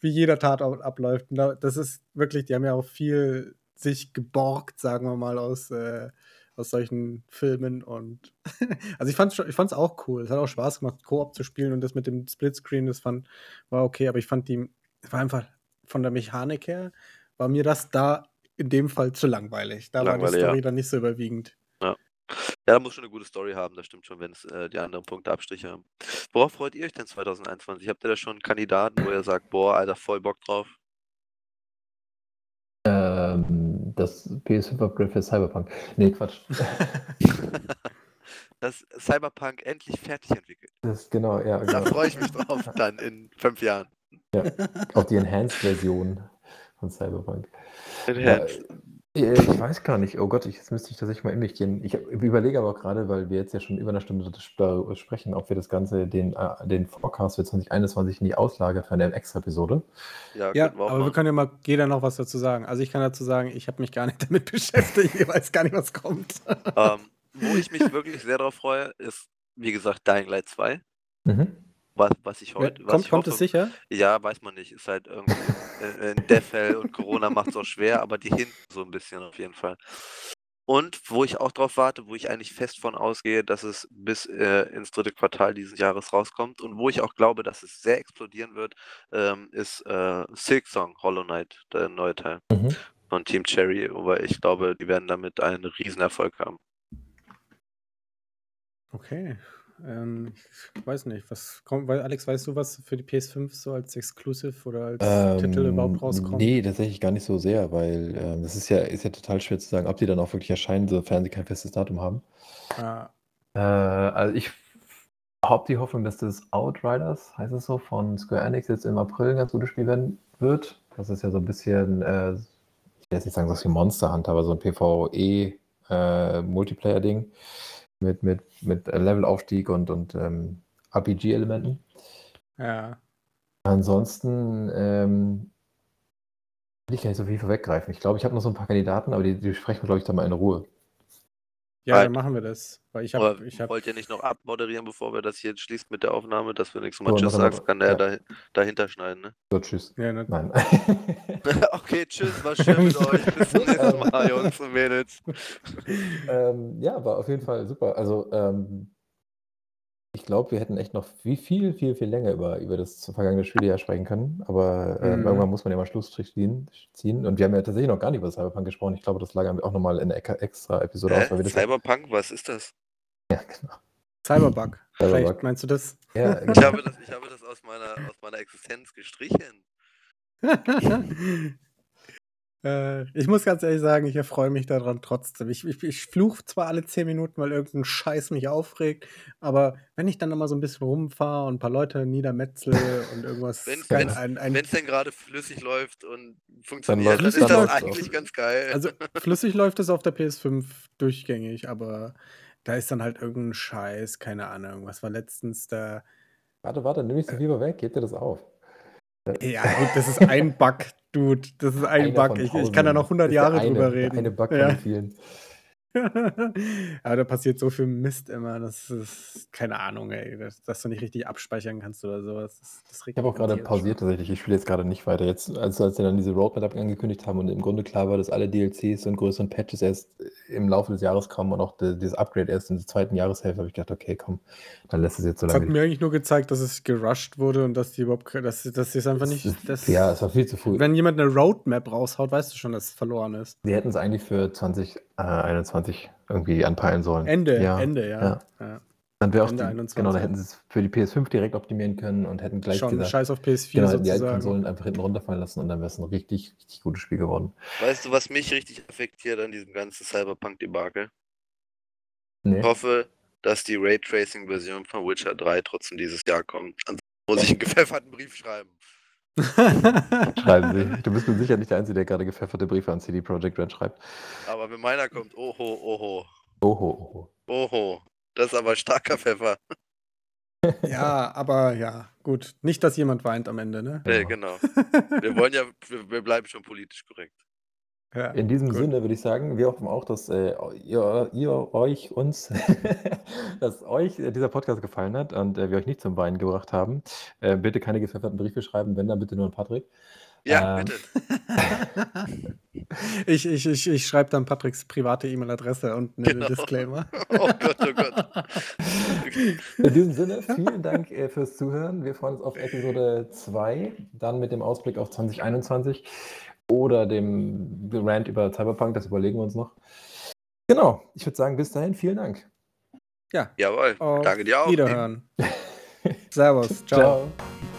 wie jeder Tatort abläuft. Und da- das ist wirklich, die haben ja auch viel sich geborgt, sagen wir mal, aus, äh, aus solchen Filmen und *laughs* also ich fand ich fand's auch cool. Es hat auch Spaß gemacht, Koop zu spielen und das mit dem Splitscreen, das fand war okay, aber ich fand die es war einfach von der Mechanik her war mir das da in dem Fall zu langweilig. Da war die Langweilig, ja. Story dann nicht so überwiegend. Ja. Ja, da muss schon eine gute Story haben, das stimmt schon, wenn's, äh, die anderen Punkte Abstriche haben. Worauf freut ihr euch denn 2021? Habt ihr da schon Kandidaten, wo ihr sagt: „Boah, Alter, voll Bock drauf?“ Ähm, das PS5-Upgrade für Cyberpunk. Ne, Quatsch. *laughs* Dass Cyberpunk endlich fertig entwickelt. Das genau, ja, Da genau. freue ich mich drauf dann in 5 Jahren. Ja, auf die Enhanced-Version von Cyberpunk. Ja, äh, ich weiß gar nicht. Oh Gott, ich, jetzt müsste ich tatsächlich mal in mich gehen. Ich überlege aber auch gerade, weil wir jetzt ja schon über eine Stunde darüber sprechen, ob wir das Ganze, den, äh, den Forecast für 2021 in die Auslage für eine Extra-Episode. Ja, Ja, wir auch aber wir machen. können ja mal jeder noch was dazu sagen. Also, ich kann dazu sagen, ich habe mich gar nicht *laughs* damit beschäftigt. Ich weiß gar nicht, was kommt. Ähm, wo ich mich wirklich sehr drauf freue, ist, wie gesagt, Dying Light 2. Mhm. Was was ich heute was kommt ich kommt es hoffe sicher? Ja, weiß man nicht. Ist halt irgendwie äh, in Deathhell und Corona macht's auch schwer, aber die hinten so 'n bisschen auf jeden Fall. Und wo ich auch drauf warte, wo ich eigentlich fest von ausgehe, dass es bis, äh, ins 3. Quartal dieses Jahres rauskommt und wo ich auch glaube, dass es sehr explodieren wird, ähm, ist, äh, Silksong Hollow Knight, der neue Teil Mhm. von Team Cherry, weil ich glaube, die werden damit einen Riesenerfolg haben. Okay. Ähm, ich weiß nicht, was kommt weil Alex, weißt du, was für die PS5 so als Exclusive oder als Titel Ähm, überhaupt rauskommt? ne, tatsächlich gar nicht so sehr, weil, ähm, das ist ja ist ja total schwer zu sagen, ob die dann auch wirklich erscheinen, sofern sie kein festes Datum haben. Ah. Äh, also ich habe die Hoffnung, dass das Outriders, heißt es so, von Square Enix jetzt im April ein ganz gutes Spiel werden wird. Das ist ja so ein bisschen, äh, ich will jetzt nicht sagen, so wie Monster Hunter, aber so ein PvE äh, Multiplayer-Ding mit, mit, mit Levelaufstieg und, und ähm, RPG-Elementen. Ja. Ansonsten ähm, will ich gar nicht so viel vorweggreifen. Ich glaube, ich habe noch so ein paar Kandidaten, aber die, die sprechen wir, glaube ich, dann mal in Ruhe. Ja, Halt. dann machen wir das. Weil ich habe ich habe wollt ihr nicht noch abmoderieren, bevor wir das hier jetzt schließen mit der Aufnahme, dass du nächstes So, Mal Tschüss wir sagst, kann der Ja. da dahinter schneiden, ne? So, tschüss. Ja, ne Nein. *laughs* Okay, tschüss, war schön mit *laughs* euch. Bis zum nächsten Mal, Jungs und Mädels. ähm, ja, war auf jeden Fall super. Also, ähm, ich glaube, wir hätten echt noch wie viel, viel, viel länger über, über das vergangene Spieljahr sprechen können. Aber ähm, Mhm. irgendwann muss man ja mal Schlussstrich ziehen, ziehen. Und wir haben ja tatsächlich noch gar nicht über Cyberpunk gesprochen. Ich glaube, das lagern wir auch nochmal in der Ecke- extra Episode aus, weil wir Hä? das ja, Cyberpunk, was ist das? ja, genau. Cyberbug. *laughs* Vielleicht Cyberbug. meinst du das? Ja, *laughs* Ich genau. habe das, ich habe das aus, meiner, aus meiner Existenz gestrichen. *laughs* Äh, ich muss ganz ehrlich sagen, ich erfreue mich daran trotzdem. Ich, ich, ich fluche zwar alle 10 Minuten, weil irgendein Scheiß mich aufregt, aber wenn ich dann noch mal so ein bisschen rumfahre und ein paar Leute niedermetzel *laughs* und irgendwas ein, ein, wenn's denn gerade flüssig läuft und funktioniert, dann, läuft's- ist dann das eigentlich auch. ganz geil. Also *laughs* flüssig läuft es auf der PS5 durchgängig, aber da ist dann halt irgendein Scheiß, keine Ahnung. Was war letztens da? Warte, warte, nimm nicht so viel weg, gebt dir das auf. Ja, gut, das ist ein Bug, Dude. Das ist ein Einer Bug. Ich, ich kann da noch 100 Das ist der Jahre eine, drüber reden. eine Bug ja. von vielen. *laughs* Aber da passiert so viel Mist immer. Das ist keine Ahnung, ey. Dass, dass du nicht richtig abspeichern kannst oder sowas. Das, das Ich habe auch gerade pausiert tatsächlich. Ich spiele jetzt gerade nicht weiter. Jetzt, als, als sie dann diese Roadmap angekündigt haben und im Grunde klar war, dass alle DLCs und größeren Patches erst im Laufe des Jahres kommen und auch de, dieses Upgrade erst in der zweiten Jahreshälfte, habe ich gedacht, okay, komm, dann lässt es jetzt so Das hat lange. mir eigentlich nur gezeigt, dass es gerusht wurde und dass die überhaupt, dass, dass sie es einfach nicht. Es- Dass, ja, es war viel zu früh. Wenn jemand eine Roadmap raushaut, weißt du schon, dass es verloren ist. Sie hätten es eigentlich für 2021 irgendwie anpeilen sollen. Ende, ja. Ende, ja. ja. ja. Dann wäre auch die, Ende 21. genau, da hätten sie es für die PS5 direkt optimieren können und hätten gleich Schon gesagt, Scheiß auf PS4 genau, die alten sozusagen. Konsolen einfach hinten runterfallen lassen und dann wäre es ein richtig, richtig gutes Spiel geworden. Weißt du, was mich richtig affektiert an diesem ganzen Cyberpunk-Debakel? Nee. Ich hoffe, dass die Raytracing-Version von Witcher 3 trotzdem dieses Jahr kommt. Ansonsten muss ich einen *laughs* gepfefferten Brief schreiben. *laughs* Schreiben Sie. Du bist mir sicher nicht der Einzige, der gerade gepfefferte Briefe an CD Projekt Red schreibt. Aber wenn meiner kommt, oho, oho, Oho, oho. oho. Das ist aber starker Pfeffer. *laughs* ja, aber ja, gut. Nicht, dass jemand weint am Ende, ne? Nee, Genau. *laughs* Wir wollen ja, wir, wir bleiben schon politisch korrekt. Ja, In diesem gut. Sinne würde ich sagen, wir hoffen auch, dass äh, ihr, ihr euch uns, *laughs* dass euch äh, dieser Podcast gefallen hat und äh, wir euch nicht zum Weinen gebracht haben. Äh, bitte keine gepfefferten Briefe schreiben, wenn dann bitte nur an Patrick. Ja, Ähm, bitte. *laughs* Ich, ich, ich, ich schreibe dann Patricks private E-Mail-Adresse und einen Genau. Disclaimer. *laughs* Oh Gott, oh Gott. In diesem Sinne, vielen Dank äh, fürs Zuhören. Wir freuen uns auf Episode 2, dann mit dem Ausblick auf 2021 oder dem Rant über Cyberpunk, das überlegen wir uns noch. Genau, ich würde sagen, bis dahin, vielen Dank. Ja, Jawohl. auf Danke dir auch. Wiederhören. *laughs* Servus. Ciao. Ciao.